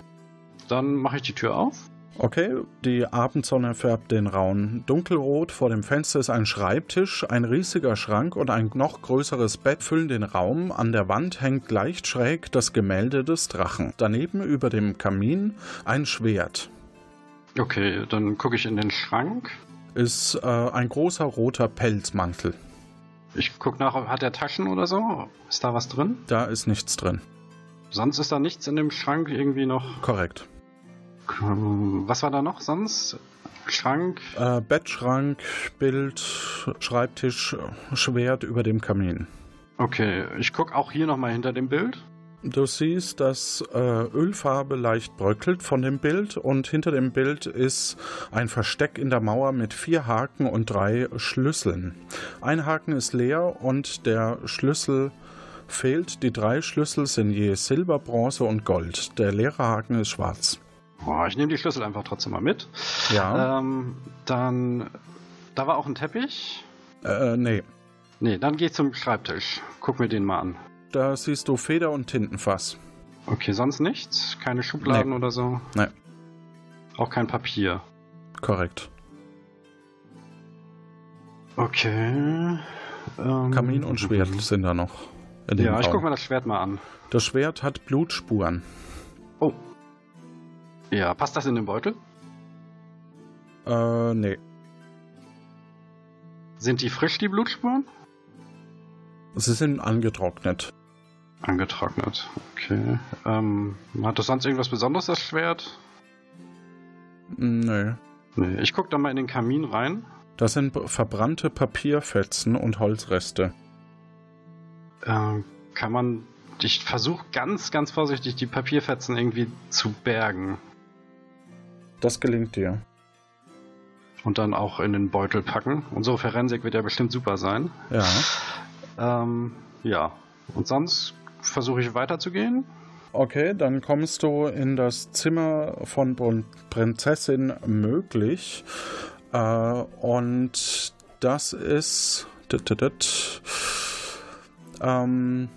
Dann mache ich die Tür auf. Okay, die Abendsonne färbt den Raum dunkelrot. Vor dem Fenster ist ein Schreibtisch, ein riesiger Schrank und ein noch größeres Bett füllen den Raum. An der Wand hängt leicht schräg das Gemälde des Drachen. Daneben über dem Kamin ein Schwert. Okay, dann gucke ich in den Schrank. Ist äh, ein großer roter Pelzmantel. Ich gucke nach, hat er Taschen oder so? Ist da was drin? Da ist nichts drin. Sonst ist da nichts in dem Schrank irgendwie noch. Korrekt. Ähm, Was war da noch sonst? Schrank. Äh, Bettschrank, Bild, Schreibtisch, Schwert über dem Kamin. Okay, ich gucke auch hier nochmal hinter dem Bild. Du siehst, dass äh, Ölfarbe leicht bröckelt von dem Bild und hinter dem Bild ist ein Versteck in der Mauer mit vier Haken und drei Schlüsseln. Ein Haken ist leer und der Schlüssel fehlt. Die drei Schlüssel sind je Silber, Bronze und Gold. Der leere Haken ist schwarz. Oh, ich nehme die Schlüssel einfach trotzdem mal mit. Ja, Ähm, dann. Da war auch ein Teppich. äh, nee. Nee, dann geh ich zum Schreibtisch. Guck mir den mal an. Da siehst du Feder und Tintenfass. Okay, sonst nichts? Keine Schubladen Nee. oder so? Nee. Auch kein Papier. Korrekt. Okay. Ähm, Kamin und Schwert sind da noch. in dem Ja, ich guck mal das Schwert mal an. Das Schwert hat Blutspuren. Oh. Ja, passt das in den Beutel? Äh, nee. sind die frisch, die Blutspuren? Sie sind angetrocknet. Angetrocknet, okay. Ähm, hat das sonst irgendwas Besonderes, das Schwert? Nö. Nee, ich guck da mal in den Kamin rein. Das sind verbrannte Papierfetzen und Holzreste. Ähm, kann man. Ich versuche ganz, ganz vorsichtig, die Papierfetzen irgendwie zu bergen. Das gelingt dir. Und dann auch in den Beutel packen. Unsere Forensik wird ja bestimmt super sein. Ja. Ähm, ja. Und sonst versuche ich weiterzugehen. Okay, dann kommst du in das Zimmer von Prin- Prinzessin Möglich. Äh, und das ist. dit, dit, dit. Ähm,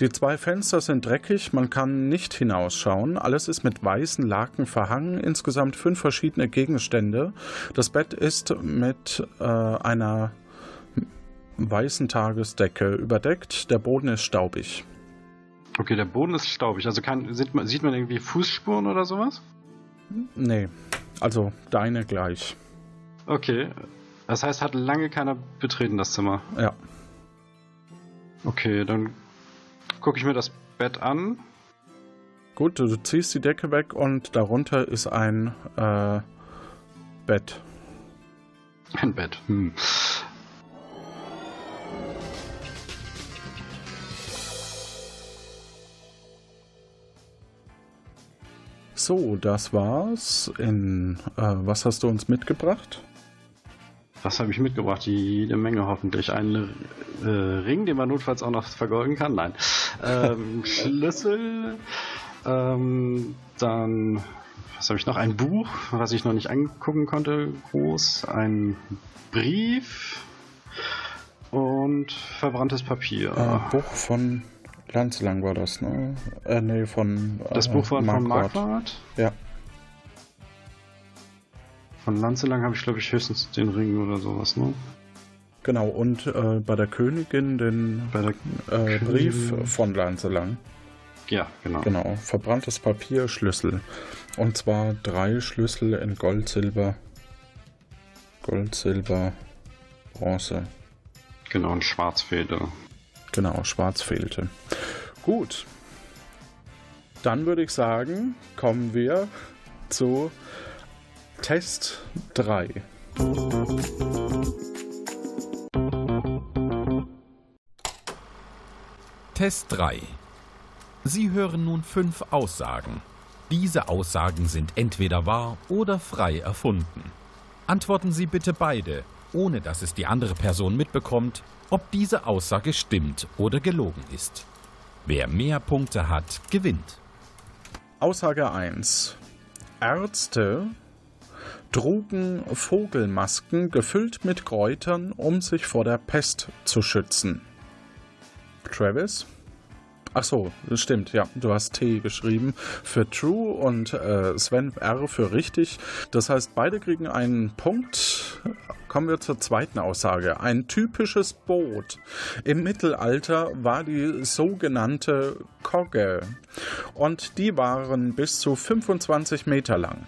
die zwei Fenster sind dreckig, man kann nicht hinausschauen. Alles ist mit weißen Laken verhangen. Insgesamt fünf verschiedene Gegenstände. Das Bett ist mit äh, einer weißen Tagesdecke überdeckt. Der Boden ist staubig. Okay, der Boden ist staubig. Also kann, sieht, man, sieht man irgendwie Fußspuren oder sowas? Nee, also deine gleich. Okay. Das heißt, hat lange keiner betreten, das Zimmer. Ja. Okay, dann gucke ich mir das Bett an. Gut, du ziehst die Decke weg und darunter ist ein äh, Bett. Ein Bett. Hm. So, das war's. In äh, was hast du uns mitgebracht? Was habe ich mitgebracht? Jede Menge hoffentlich. Ein äh, Ring, den man notfalls auch noch vergolden kann. Nein. Ähm, Schlüssel. Ähm, dann, was habe ich noch? Ein Buch, was ich noch nicht angucken konnte, groß. Ein Brief. Und verbranntes Papier. Äh, Buch von Lanzelang war das, ne? Äh, nee, von. Äh, das Buch von, von Marquardt. Marquardt. Ja. Von Lanzelang habe ich, glaube ich, höchstens den Ring oder sowas, ne? Genau, und äh, bei der Königin den Bei der äh, Brief von Lanzelang. Ja, genau. Genau, verbranntes Papier, Schlüssel. Und zwar drei Schlüssel in Gold, Silber. Gold, Silber, Bronze. Genau, und Schwarzfeder. Genau, schwarz fehlte. Gut. Dann würde ich sagen, kommen wir zu Test 3. Test 3. Sie hören nun fünf Aussagen. Diese Aussagen sind entweder wahr oder frei erfunden. Antworten Sie bitte beide, ohne dass es die andere Person mitbekommt, ob diese Aussage stimmt oder gelogen ist. Wer mehr Punkte hat, gewinnt. Aussage 1. Ärzte trugen Vogelmasken gefüllt mit Kräutern, um sich vor der Pest zu schützen. Travis? Ach so, stimmt, ja. Du hast T geschrieben für true und äh, Sven R für richtig. Das heißt, beide kriegen einen Punkt. Kommen wir zur zweiten Aussage. Ein typisches Boot im Mittelalter war die sogenannte Kogge. Und die waren bis zu 25 Meter lang.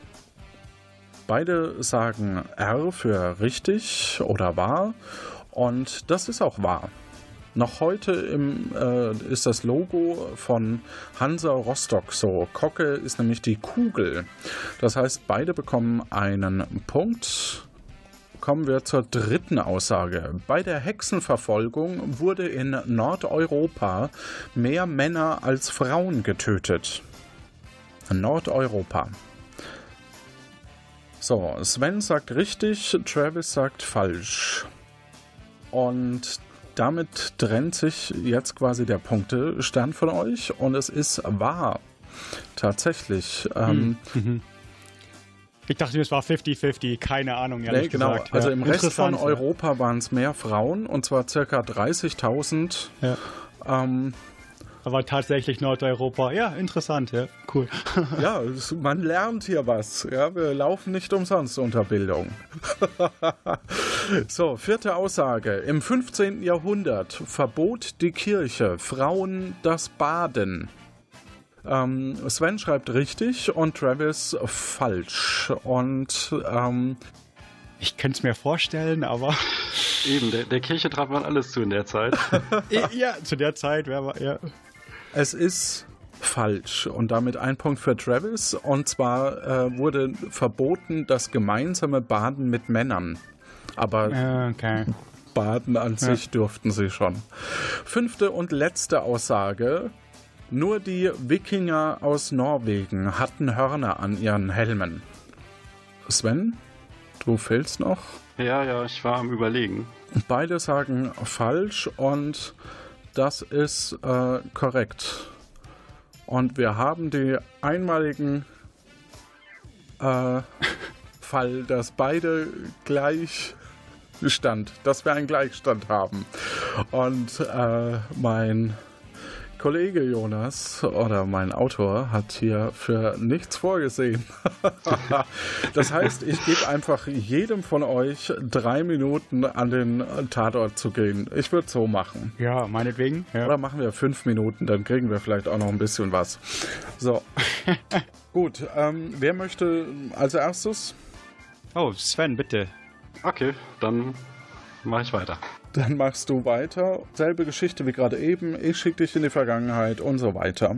Beide sagen R für richtig oder wahr. Und das ist auch wahr. Noch heute im, äh, ist das Logo von Hansa Rostock so. Kocke ist nämlich die Kugel. Das heißt, beide bekommen einen Punkt. Kommen wir zur dritten Aussage. Bei der Hexenverfolgung wurde in Nordeuropa mehr Männer als Frauen getötet. Nordeuropa. So, Sven sagt richtig, Travis sagt falsch. Und damit trennt sich jetzt quasi der Punktestand von euch und es ist wahr. Tatsächlich. Ähm, Ich dachte, es war 50-50, keine Ahnung, ehrlich nee, genau. gesagt. Also Ja, im Rest von. Europa waren es mehr Frauen und zwar circa 30.000. Ja. Ähm, Aber tatsächlich Nordeuropa. Ja, interessant, ja, cool. ja, man lernt hier was. Ja, wir laufen nicht umsonst unter Bildung. so, vierte Aussage. Im 15. Jahrhundert verbot die Kirche Frauen das Baden. Ähm, Sven schreibt richtig und Travis falsch. Und ähm, Ich könnte es mir vorstellen, aber Eben, der, der Kirche trat man alles zu in der Zeit. ja, zu der Zeit, wer war, ja. Es ist falsch und damit ein Punkt für Travis. Und zwar äh, wurde verboten das gemeinsame Baden mit Männern. Aber Ah, Okay. Baden an sich dürften sie schon. Fünfte und letzte Aussage. Nur die Wikinger aus Norwegen hatten Hörner an ihren Helmen. Sven, du fehlst noch. ja, ja, ich war am Überlegen. Beide sagen falsch und das ist äh, korrekt. Und wir haben die einmaligen äh, Fall, dass beide gleich Stand, dass wir einen Gleichstand haben. Und äh, mein Kollege Jonas oder mein Autor hat hier für nichts vorgesehen. das heißt, ich gebe einfach jedem von euch drei Minuten an den Tatort zu gehen. Ich würde so machen. Ja, meinetwegen. Ja. Oder machen wir fünf Minuten, dann kriegen wir vielleicht auch noch ein bisschen was. So. Gut, ähm, wer möchte als erstes? Oh, Sven, bitte. Okay, dann mache ich weiter. Dann machst du weiter. Selbe Geschichte wie gerade eben. Ich schicke dich in die Vergangenheit und so weiter.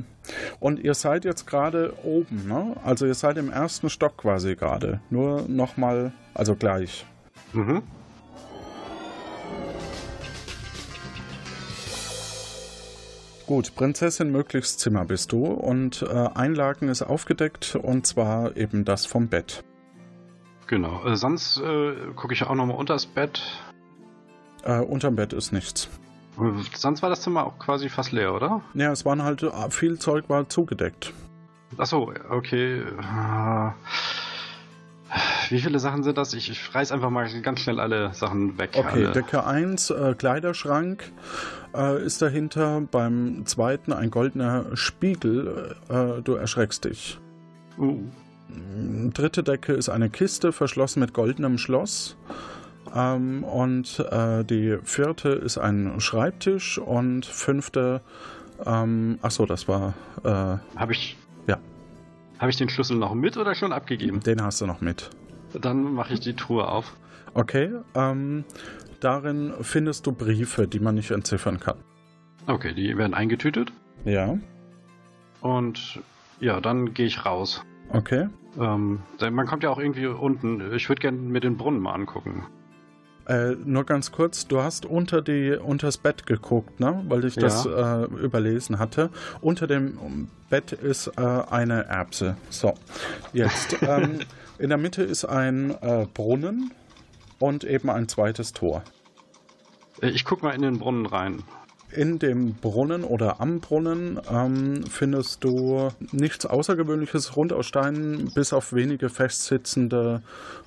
Und ihr seid jetzt gerade oben, ne? Also ihr seid im ersten Stock quasi gerade. Nur nochmal, also gleich. Mhm. Gut, Prinzessin möglichst Zimmer bist du und äh, Einlagen ist aufgedeckt und zwar eben das vom Bett. Genau. Äh, sonst äh, gucke ich auch nochmal unter das Bett. Äh, unterm Bett ist nichts. Sonst war das Zimmer auch quasi fast leer, oder? Ja, es waren halt, äh, viel Zeug war zugedeckt. Achso, okay. Äh, Wie viele Sachen sind das? Ich, ich reiß einfach mal ganz schnell alle Sachen weg. Okay, alle. Decke 1, äh, Kleiderschrank äh, ist dahinter. Beim zweiten ein goldener Spiegel. Äh, du erschreckst dich. Uh, Dritte Decke ist eine Kiste, verschlossen mit goldenem Schloss. Ähm, und äh, die vierte ist ein Schreibtisch. Und fünfte, ähm, achso, das war, äh, habe ich. Ja. Habe ich den Schlüssel noch mit oder schon abgegeben? den hast du noch mit. Dann mache ich die Truhe auf. Okay, ähm, darin findest du Briefe, die man nicht entziffern kann. Okay, die werden eingetütet. Ja, Und ja, dann gehe ich raus. okay. Ähm, man kommt ja auch irgendwie unten. Ich würde gerne mir den Brunnen mal angucken. Äh, nur ganz kurz, du hast unter die unters Bett geguckt, ne? Weil ich Ja. das äh, überlesen hatte. Unter dem Bett ist äh, eine Erbse. So, jetzt. ähm, in der Mitte ist ein äh, Brunnen und eben ein zweites Tor. Äh, Ich guck mal in den Brunnen rein. In dem Brunnen oder am Brunnen ähm, findest du nichts Außergewöhnliches rund aus Steinen, bis auf wenige festsitzende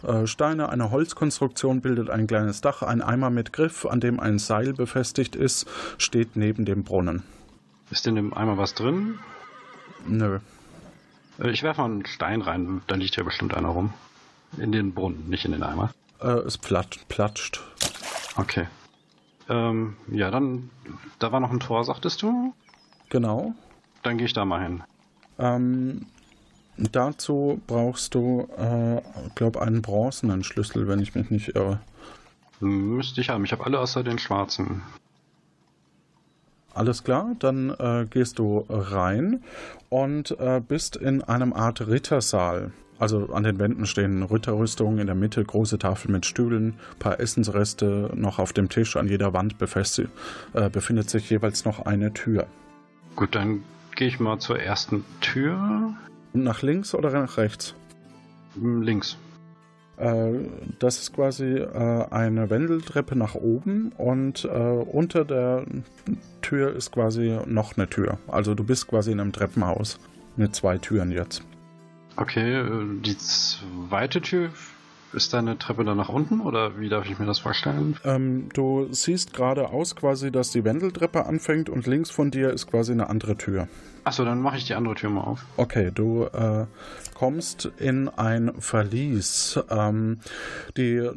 äh, Steine. Eine Holzkonstruktion bildet ein kleines Dach. Ein Eimer mit Griff, an dem ein Seil befestigt ist, steht neben dem Brunnen. Ist in dem Eimer was drin? Nö. Äh, Ich werfe mal einen Stein rein, da liegt ja bestimmt einer rum. In den Brunnen, nicht in den Eimer. Äh, es plat platscht. Okay. Ähm, ja, dann, da war noch ein Tor, sagtest du? Genau. Dann gehe ich da mal hin. Ähm, dazu brauchst du, äh, glaube einen bronzenen Schlüssel, wenn ich mich nicht irre. Müsste ich haben. Ich habe alle außer den schwarzen. Alles klar, dann äh, gehst du rein und äh, bist in einem Art Rittersaal. Also an den Wänden stehen Ritterrüstungen, in der Mitte große Tafel mit Stühlen, paar Essensreste noch auf dem Tisch. An jeder Wand äh, befindet sich jeweils noch eine Tür. Gut, dann gehe ich mal zur ersten Tür. Nach links oder nach rechts? Hm, Links. Äh, das ist quasi äh, eine Wendeltreppe nach oben und äh, unter der Tür ist quasi noch eine Tür. Also du bist quasi in einem Treppenhaus mit zwei Türen jetzt. Okay, äh, die zweite Tür, ist da eine Treppe da nach unten oder wie darf ich mir das vorstellen? Ähm, du siehst geradeaus quasi, dass die Wendeltreppe anfängt und links von dir ist quasi eine andere Tür. Achso, dann mache ich die andere Tür mal auf. Okay, du äh, kommst in ein Verlies. Ähm, die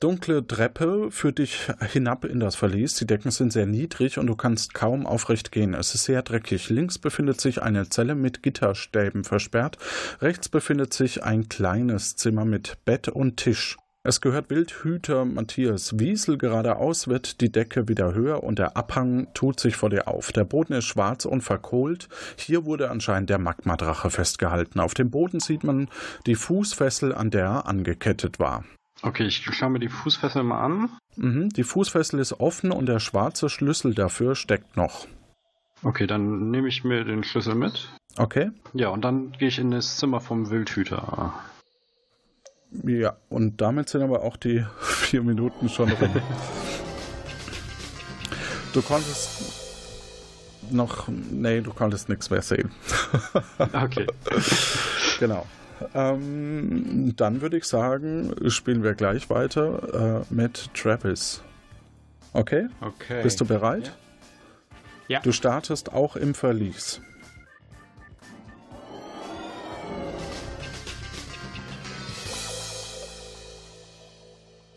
dunkle Treppe führt dich hinab in das Verlies. Die Decken sind sehr niedrig und du kannst kaum aufrecht gehen. Es ist sehr dreckig. Links befindet sich eine Zelle mit Gitterstäben versperrt. Rechts befindet sich ein kleines Zimmer mit Bett und Tisch. Es gehört Wildhüter Matthias Wiesel geradeaus, wird die Decke wieder höher und der Abhang tut sich vor dir auf. Der Boden ist schwarz und verkohlt. Hier wurde anscheinend der Magmadrache festgehalten. Auf dem Boden sieht man die Fußfessel, an der er angekettet war. Okay, ich schaue mir die Fußfessel mal an. Mhm, die Fußfessel ist offen und der schwarze Schlüssel dafür steckt noch. Okay, dann nehme ich mir den Schlüssel mit. Okay. Ja, und dann gehe ich in das Zimmer vom Wildhüter. Ja, und damit sind aber auch die vier Minuten schon rum. du konntest noch, nee, du konntest nichts mehr sehen. okay. genau. Ähm, dann würde ich sagen, spielen wir gleich weiter äh, mit Travis. Okay? Okay. Bist du bereit? Ja. Du startest auch im Verlies.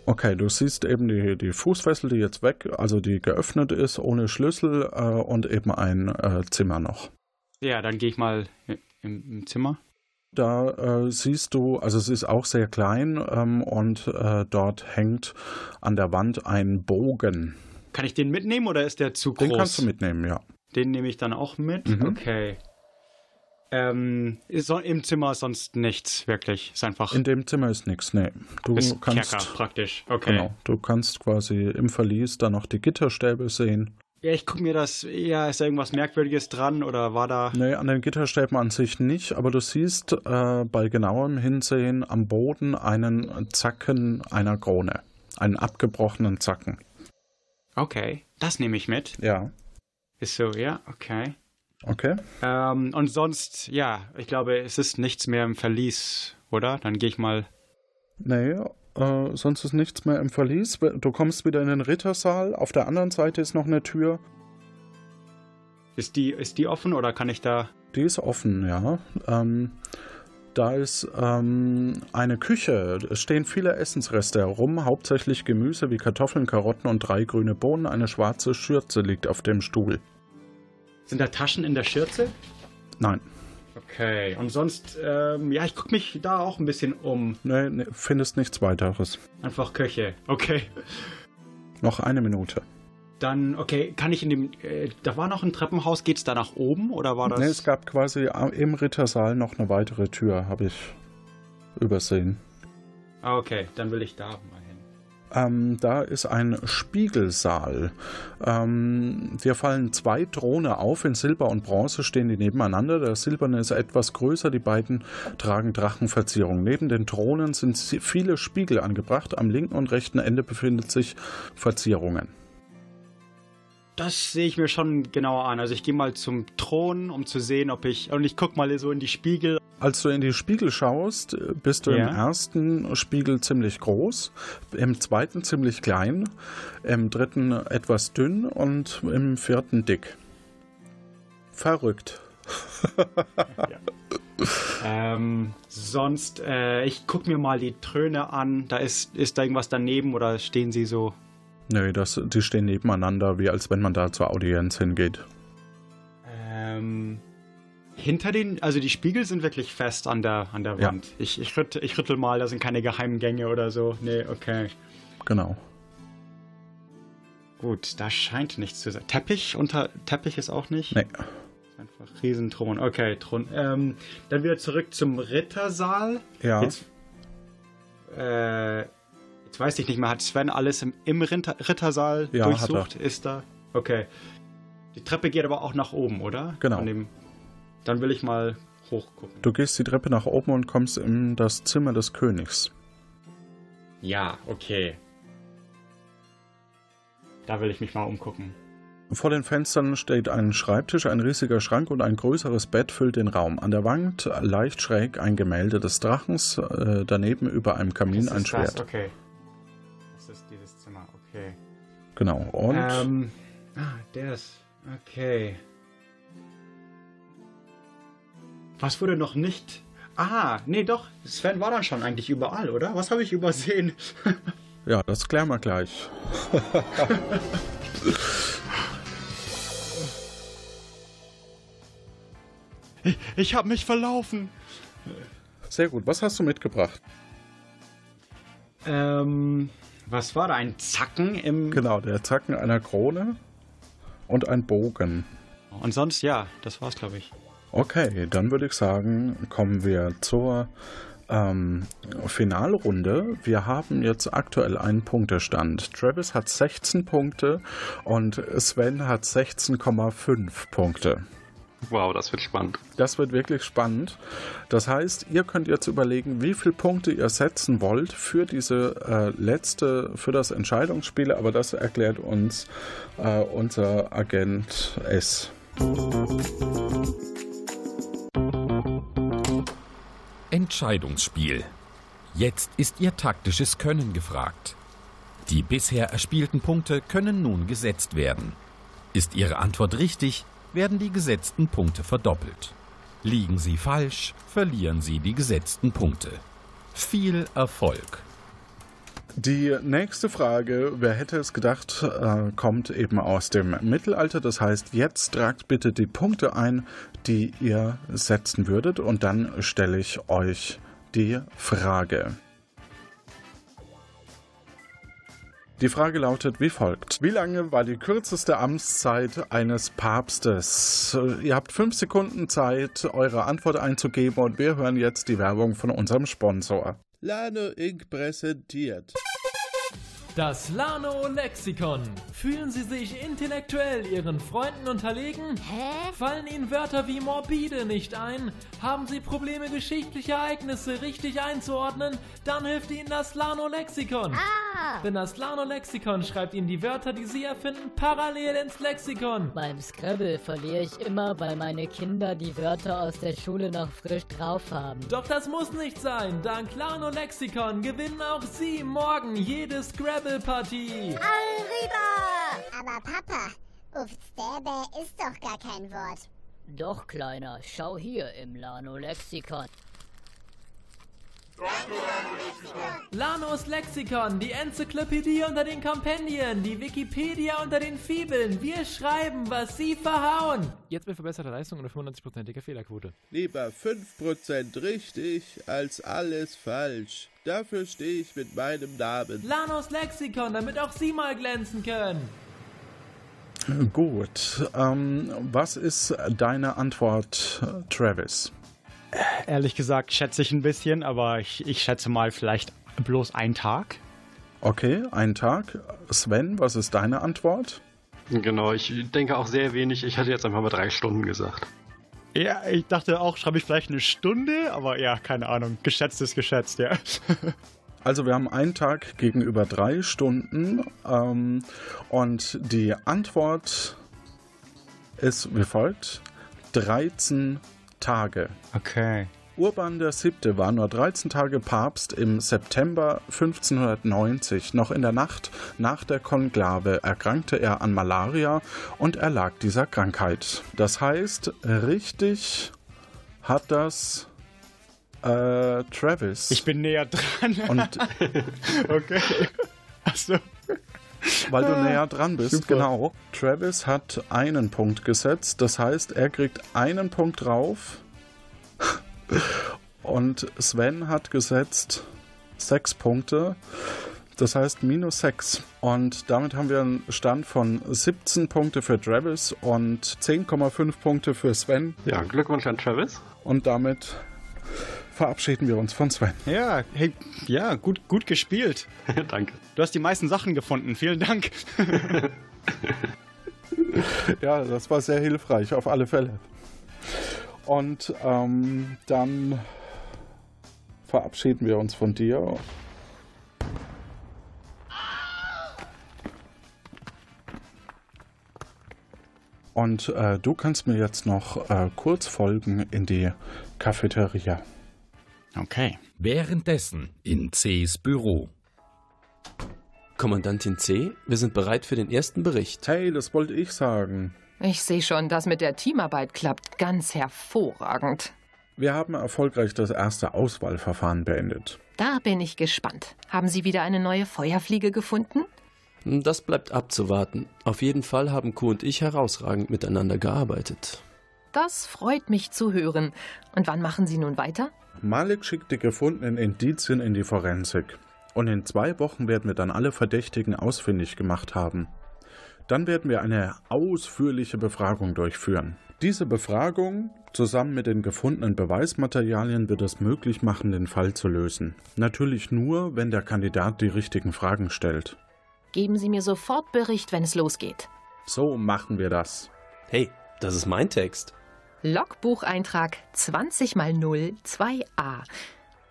Okay, du siehst eben die, die Fußfessel, die jetzt weg, also die geöffnet ist, ohne Schlüssel äh, und eben ein äh, Zimmer noch. Ja, dann gehe ich mal im, im Zimmer. Da äh, siehst du, also es ist auch sehr klein ähm, und äh, dort hängt an der Wand ein Bogen. Kann ich den mitnehmen oder ist der zu groß? Den kannst du mitnehmen, ja. Den nehme ich dann auch mit. Mhm. Okay. Ähm, so, Im Zimmer ist sonst nichts, wirklich. Ist einfach. In dem Zimmer ist nichts, nee. Du ist kannst Kerker, praktisch. Okay. Genau, du kannst quasi im Verlies dann noch die Gitterstäbe sehen. Ja, ich gucke mir das. Ja, ist da irgendwas Merkwürdiges dran oder war da. Nee, an den Gitterstäben an sich nicht, aber du siehst äh, bei genauem Hinsehen am Boden einen Zacken einer Krone. Einen abgebrochenen Zacken. Okay, das nehme ich mit. Ja. Ist so, ja, okay. Okay. Ähm, und sonst, ja, ich glaube, es ist nichts mehr im Verlies, oder? Dann gehe ich mal. Nee, äh, sonst ist nichts mehr im Verlies. Du kommst wieder in den Rittersaal. Auf der anderen Seite ist noch eine Tür. Ist die, ist die offen oder kann ich da. Die ist offen, ja. Ähm, da ist ähm, eine Küche. Es stehen viele Essensreste herum, hauptsächlich Gemüse wie Kartoffeln, Karotten und drei grüne Bohnen. Eine schwarze Schürze liegt auf dem Stuhl. Sind da Taschen in der Schürze? Nein. Okay, und sonst, ähm, ja, ich gucke mich da auch ein bisschen um. Nee, nee, findest nichts weiteres. Einfach Köche. Okay. Noch eine Minute. Dann, okay, kann ich in dem, äh, da war noch ein Treppenhaus, geht's da nach oben oder war das? Nee, es gab quasi im Rittersaal noch eine weitere Tür, habe ich übersehen. Ah, okay, dann will ich da mal. Ähm, da ist ein Spiegelsaal. Ähm, dir fallen zwei Throne auf. In Silber und Bronze stehen die nebeneinander. Der silberne ist etwas größer. Die beiden tragen Drachenverzierung. Neben den Thronen sind viele Spiegel angebracht. Am linken und rechten Ende befindet sich Verzierungen. Das sehe ich mir schon genauer an. Also ich gehe mal zum Thron, um zu sehen, ob ich. Und ich gucke mal so in die Spiegel. Als du in die Spiegel schaust, bist du Ja. im ersten Spiegel ziemlich groß, im zweiten ziemlich klein, im dritten etwas dünn und im vierten dick. Verrückt. Ähm, sonst, äh, ich gucke mir mal die Tröne an. Da ist, ist da irgendwas daneben oder stehen sie so? Nö, das, die stehen nebeneinander, wie als wenn man da zur Audienz hingeht. Ähm, hinter den, also die Spiegel sind wirklich fest an der, an der Ja. Wand. Ich, ich, rüttel, ich rüttel mal, da sind keine geheimen Gänge oder so. Nee, okay. Genau. Gut, da scheint nichts zu sein. Teppich unter Teppich ist auch nicht. Nee. Einfach Riesenthron. Okay, Thron. Ähm, dann wieder zurück zum Rittersaal. Ja. Jetzt, äh, jetzt weiß ich nicht mehr, hat Sven alles im, im Ritter, Rittersaal Ja, durchsucht? Ist da? Okay. Die Treppe geht aber auch nach oben, oder? Genau. Dem, dann will ich mal hochgucken. Du gehst die Treppe nach oben und kommst in das Zimmer des Königs. Ja, okay. Da will ich mich mal umgucken. Vor den Fenstern steht ein Schreibtisch, ein riesiger Schrank und ein größeres Bett füllt den Raum. An der Wand leicht schräg ein Gemälde des Drachens, äh, daneben über einem Kamin ein Schwert. Das, okay. Okay. Genau. Und Ähm, ah, der ist. Okay. Was wurde noch nicht. Ah, nee, doch. Sven war dann schon eigentlich überall, oder? Was habe ich übersehen? ja, das klären wir gleich. Ich, ich habe mich verlaufen. Sehr gut. Was hast du mitgebracht? Ähm, was war da? Ein Zacken im. Genau, der Zacken einer Krone und ein Bogen. Und sonst, ja, das war's, glaube ich. Okay, dann würde ich sagen, kommen wir zur ähm, Finalrunde. Wir haben jetzt aktuell einen Punktestand. Travis hat 16 Punkte und Sven hat 16,5 Punkte. Wow, das wird spannend. Das wird wirklich spannend. Das heißt, ihr könnt jetzt überlegen, wie viele Punkte ihr setzen wollt für diese äh, letzte, für das Entscheidungsspiel, aber das erklärt uns äh, unser Agent S. Entscheidungsspiel. Jetzt ist Ihr taktisches Können gefragt. Die bisher erspielten Punkte können nun gesetzt werden. Ist Ihre Antwort richtig, werden die gesetzten Punkte verdoppelt. Liegen Sie falsch, verlieren Sie die gesetzten Punkte. Viel Erfolg! Die nächste Frage, wer hätte es gedacht, äh, kommt eben aus dem Mittelalter. Das heißt, jetzt tragt bitte die Punkte ein, die ihr setzen würdet und dann stelle ich euch die Frage. Die Frage lautet wie folgt. Wie lange war die kürzeste Amtszeit eines Papstes? Ihr habt fünf Sekunden Zeit, eure Antwort einzugeben und wir hören jetzt die Werbung von unserem Sponsor. Lano Inc. präsentiert. Das Lano Lexikon. Fühlen Sie sich intellektuell Ihren Freunden unterlegen? Hä? Fallen Ihnen Wörter wie morbide nicht ein? Haben Sie Probleme, geschichtliche Ereignisse richtig einzuordnen? Dann hilft Ihnen das Lano Lexikon. Ah! Denn das Lano Lexikon schreibt Ihnen die Wörter, die Sie erfinden, parallel ins Lexikon. Beim Scrabble verliere ich immer, weil meine Kinder die Wörter aus der Schule noch frisch drauf haben. Doch das muss nicht sein. Dank Lano Lexikon gewinnen auch Sie morgen jede Scrabble-Partie. Arriba! Aber Papa, Ufstäbe ist doch gar kein Wort. Doch, Kleiner, schau hier im Lano Lexikon. Lanos Lexikon, die Enzyklopädie unter den Kompendien, die Wikipedia unter den Fibeln. Wir schreiben, was Sie verhauen. Jetzt mit verbesserter Leistung und 95%iger Fehlerquote. Lieber 5% richtig als alles falsch. Dafür stehe ich mit meinem Namen. Lanos Lexikon, damit auch Sie mal glänzen können. Gut, ähm, was ist deine Antwort, Travis? Ehrlich gesagt schätze ich ein bisschen, aber ich, ich schätze mal vielleicht bloß einen Tag. Okay, ein Tag. Sven, was ist deine Antwort? Genau, ich denke auch sehr wenig. Ich hatte jetzt einfach mal drei Stunden gesagt. Ja, ich dachte auch, schreibe ich vielleicht eine Stunde, aber ja, keine Ahnung. Geschätzt ist geschätzt, ja. Also wir haben einen Tag gegenüber drei Stunden ähm, und die Antwort ist wie folgt. 13 Tage. Okay. Urban VII. war nur 13 Tage Papst im September 1590. Noch in der Nacht nach der Konklave erkrankte er an Malaria und erlag dieser Krankheit. Das heißt, richtig hat das äh, Travis. Ich bin näher dran. Und okay. Achso. Weil du näher dran bist, Super. genau. Travis hat einen Punkt gesetzt. Das heißt, er kriegt einen Punkt drauf. Und Sven hat gesetzt sechs Punkte. Das heißt minus sechs. Und damit haben wir einen Stand von 17 Punkte für Travis und 10,5 Punkte für Sven. Ja, Glückwunsch an Travis. Und damit verabschieden wir uns von Sven. Ja, hey, ja, gut, gut gespielt. Danke. Du hast die meisten Sachen gefunden. Vielen Dank. Ja, das war sehr hilfreich, auf alle Fälle. Und ähm, dann verabschieden wir uns von dir. Und äh, du kannst mir jetzt noch äh, kurz folgen in die Cafeteria. Okay. Währenddessen in Cs Büro. Kommandantin C, wir sind bereit für den ersten Bericht. Hey, das wollte ich sagen. Ich sehe schon, das mit der Teamarbeit klappt ganz hervorragend. Wir haben erfolgreich das erste Auswahlverfahren beendet. Da bin ich gespannt. Haben Sie wieder eine neue Feuerfliege gefunden? Das bleibt abzuwarten. Auf jeden Fall haben Q und ich herausragend miteinander gearbeitet. Das freut mich zu hören. Und wann machen Sie nun weiter? Malik schickt die gefundenen Indizien in die Forensik. Und in zwei Wochen werden wir dann alle Verdächtigen ausfindig gemacht haben. Dann werden wir eine ausführliche Befragung durchführen. Diese Befragung zusammen mit den gefundenen Beweismaterialien wird es möglich machen, den Fall zu lösen. Natürlich nur, wenn der Kandidat die richtigen Fragen stellt. Geben Sie mir sofort Bericht, wenn es losgeht. So machen wir das. Hey, das ist mein Text. Logbucheintrag 20 mal 0 2a.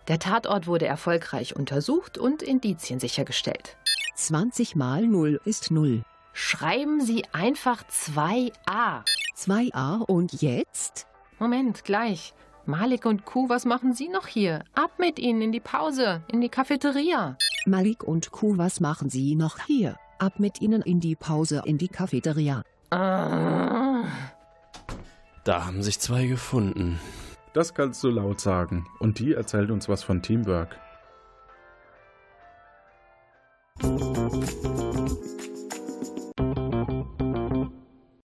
Der Tatort wurde erfolgreich untersucht und Indizien sichergestellt. 20 mal 0 ist 0. Schreiben Sie einfach 2a. 2a und jetzt? Moment, gleich. Malik und Kuh, was machen Sie noch hier? Ab mit Ihnen in die Pause, in die Cafeteria. Malik und Kuh, was machen Sie noch hier? Ab mit Ihnen in die Pause, in die Cafeteria. Ah. Da haben sich zwei gefunden. Das kannst du laut sagen. Und die erzählt uns was von Teamwork.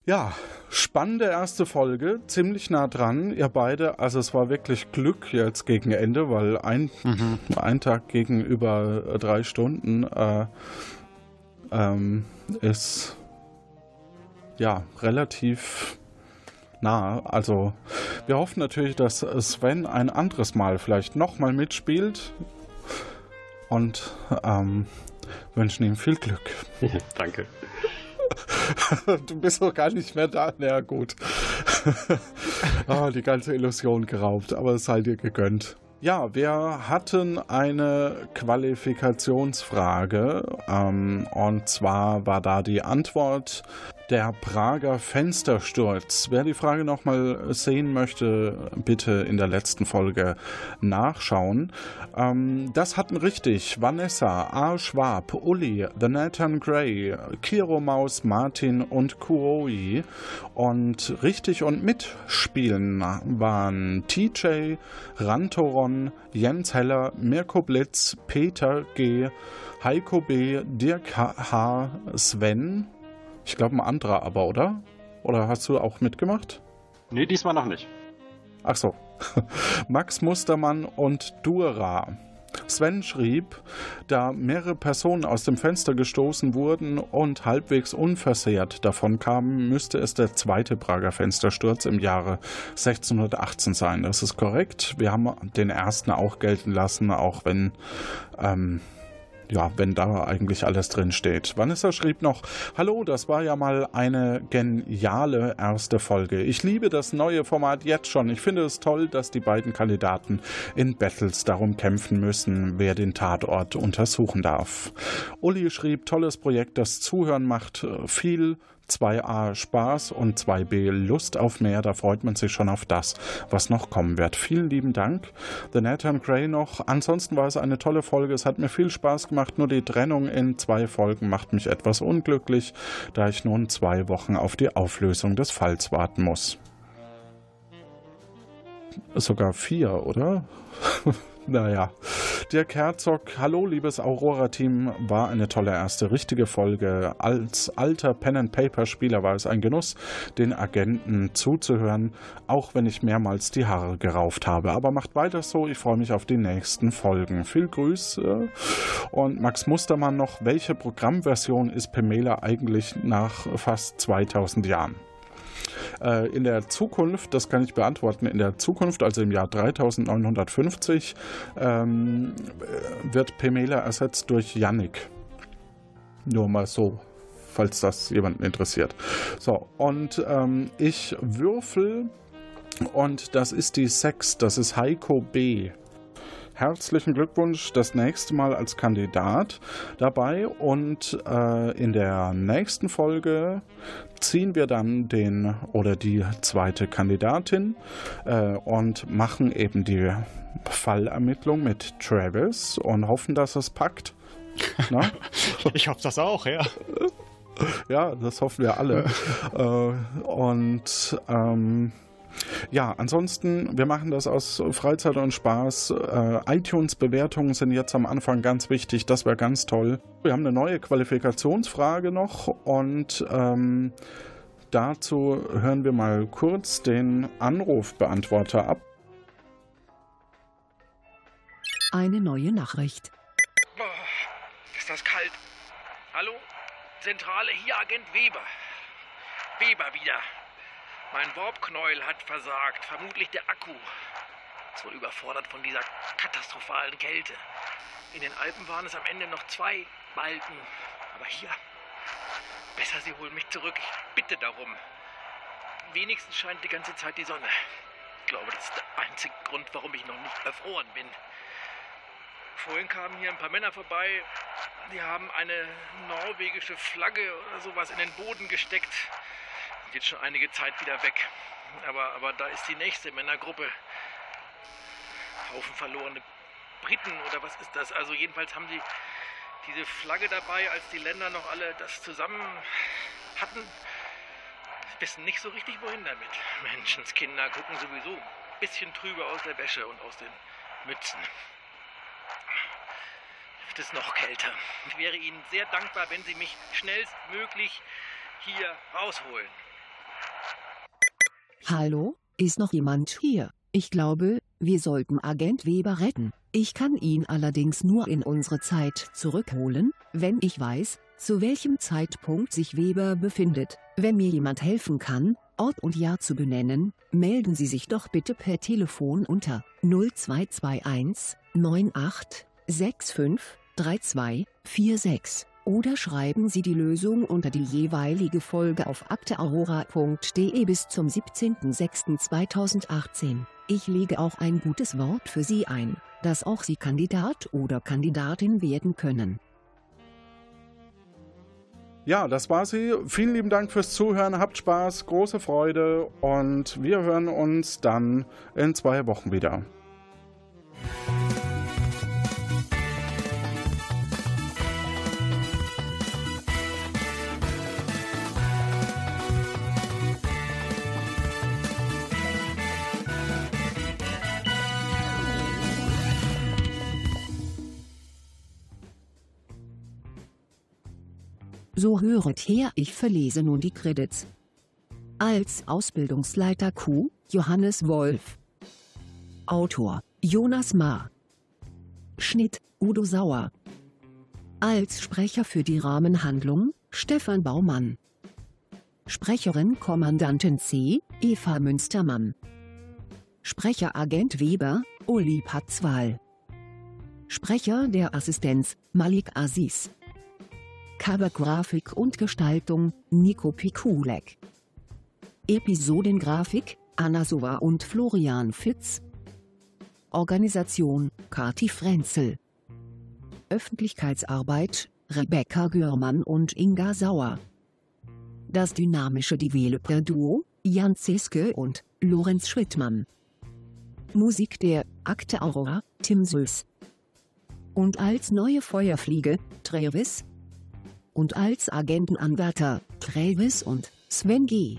Ja, spannende erste Folge, ziemlich nah dran, ihr beide. Also es war wirklich Glück jetzt gegen Ende, weil ein, mhm. ein Tag gegenüber drei Stunden äh, ähm, ist ja relativ nah. Also wir hoffen natürlich, dass Sven ein anderes Mal vielleicht nochmal mitspielt und ähm, wünschen ihm viel Glück. Danke. du bist doch gar nicht mehr da. Na ja, gut. oh, die ganze Illusion geraubt, aber es sei dir gegönnt. Ja, wir hatten eine Qualifikationsfrage ähm, und zwar war da die Antwort der Prager Fenstersturz. Wer die Frage nochmal sehen möchte, bitte in der letzten Folge nachschauen. Ähm, das hatten richtig Vanessa, A. Schwab, Uli, The Nathan Gray, Kiro Maus, Martin und Kuroi. Und richtig und mitspielen waren TJ, Rantoron, Jens Heller, Mirko Blitz, Peter G., Heiko B., Dirk H., Sven, ich glaube, ein anderer aber, oder? Oder hast du auch mitgemacht? Nee, diesmal noch nicht. Ach so. Max Mustermann und Dura. Sven schrieb, da mehrere Personen aus dem Fenster gestoßen wurden und halbwegs unversehrt davon kamen, müsste es der zweite Prager Fenstersturz im Jahre 1618 sein. Das ist korrekt. Wir haben den ersten auch gelten lassen, auch wenn ähm, ja, wenn da eigentlich alles drin steht. Vanessa schrieb noch, hallo, das war ja mal eine geniale erste Folge. Ich liebe das neue Format jetzt schon. Ich finde es toll, dass die beiden Kandidaten in Battles darum kämpfen müssen, wer den Tatort untersuchen darf. Uli schrieb, tolles Projekt, das Zuhören macht viel 2a Spaß und 2b Lust auf mehr. Da freut man sich schon auf das, was noch kommen wird. Vielen lieben Dank. The Nathan Gray noch. Ansonsten war es eine tolle Folge. Es hat mir viel Spaß gemacht. Nur die Trennung in zwei Folgen macht mich etwas unglücklich, da ich nun zwei Wochen auf die Auflösung des Falls warten muss. Sogar vier, oder? Naja, Dirk Herzog, hallo liebes Aurora-Team, war eine tolle erste richtige Folge. Als alter Pen-and-Paper-Spieler war es ein Genuss, den Agenten zuzuhören, auch wenn ich mehrmals die Haare gerauft habe. Aber macht weiter so, ich freue mich auf die nächsten Folgen. Viel Grüße. Und Max Mustermann noch, welche Programmversion ist Pemela eigentlich nach fast 2000 Jahren? Äh, in der Zukunft, das kann ich beantworten, in der Zukunft, also im Jahr 3950, ähm, wird Pemela ersetzt durch Yannick. Nur mal so, falls das jemanden interessiert. So, und ähm, ich würfel und das ist die 6, das ist Heiko B herzlichen Glückwunsch das nächste Mal als Kandidat dabei und äh, in der nächsten Folge ziehen wir dann den oder die zweite Kandidatin äh, und machen eben die Fallermittlung mit Travis und hoffen, dass es packt. ich hoffe das auch, ja. Ja, das hoffen wir alle. äh, und ähm, ja, ansonsten, wir machen das aus Freizeit und Spaß. Äh, iTunes-Bewertungen sind jetzt am Anfang ganz wichtig. Das wäre ganz toll. Wir haben eine neue Qualifikationsfrage noch und ähm, dazu hören wir mal kurz den Anrufbeantworter ab. Eine neue Nachricht. ist das kalt. Hallo? Zentrale, hier Agent Weber. Weber wieder. Mein Warpknäuel hat versagt. Vermutlich der Akku. Ist wohl überfordert von dieser katastrophalen Kälte. In den Alpen waren es am Ende noch zwei Balken. Aber hier. Besser, Sie holen mich zurück. Ich bitte darum. Wenigstens scheint die ganze Zeit die Sonne. Ich glaube, das ist der einzige Grund, warum ich noch nicht erfroren bin. Vorhin kamen hier ein paar Männer vorbei. Die haben eine norwegische Flagge oder sowas in den Boden gesteckt. Jetzt schon einige Zeit wieder weg. Aber, aber da ist die nächste Männergruppe. Haufen verlorene Briten oder was ist das? Also jedenfalls haben sie diese Flagge dabei, als die Länder noch alle das zusammen hatten. Wissen nicht so richtig, wohin damit. Menschenskinder gucken sowieso ein bisschen trüber aus der Wäsche und aus den Mützen. Wird es noch kälter. Ich wäre Ihnen sehr dankbar, wenn Sie mich schnellstmöglich hier rausholen. Hallo, ist noch jemand hier? Ich glaube, wir sollten Agent Weber retten. Ich kann ihn allerdings nur in unsere Zeit zurückholen, wenn ich weiß, zu welchem Zeitpunkt sich Weber befindet. Wenn mir jemand helfen kann, Ort und Jahr zu benennen, melden Sie sich doch bitte per Telefon unter 0221 98 65 32 46 oder schreiben Sie die Lösung unter die jeweilige Folge auf akteaurora.de bis zum 17.06.2018. Ich lege auch ein gutes Wort für Sie ein, dass auch Sie Kandidat oder Kandidatin werden können. Ja, das war sie. Vielen lieben Dank fürs Zuhören. Habt Spaß, große Freude und wir hören uns dann in zwei Wochen wieder. So höret her, ich verlese nun die Credits. Als Ausbildungsleiter Q, Johannes Wolf. Autor, Jonas Maar. Schnitt, Udo Sauer. Als Sprecher für die Rahmenhandlung, Stefan Baumann. Sprecherin Kommandantin C, Eva Münstermann. Sprecher Agent Weber, Uli Patzwal. Sprecher der Assistenz, Malik Aziz. Covergrafik und Gestaltung, Nico Pikulek. Episodengrafik, Anna Sova und Florian Fitz. Organisation, Kati Frenzel. Öffentlichkeitsarbeit, Rebecca Görmann und Inga Sauer. Das dynamische Developer-Duo, Jan Zeske und Lorenz Schrittmann. Musik der Akte Aurora, Tim Süß. Und als neue Feuerfliege, Travis. Und als Agentenanwärter, Travis und Sven G.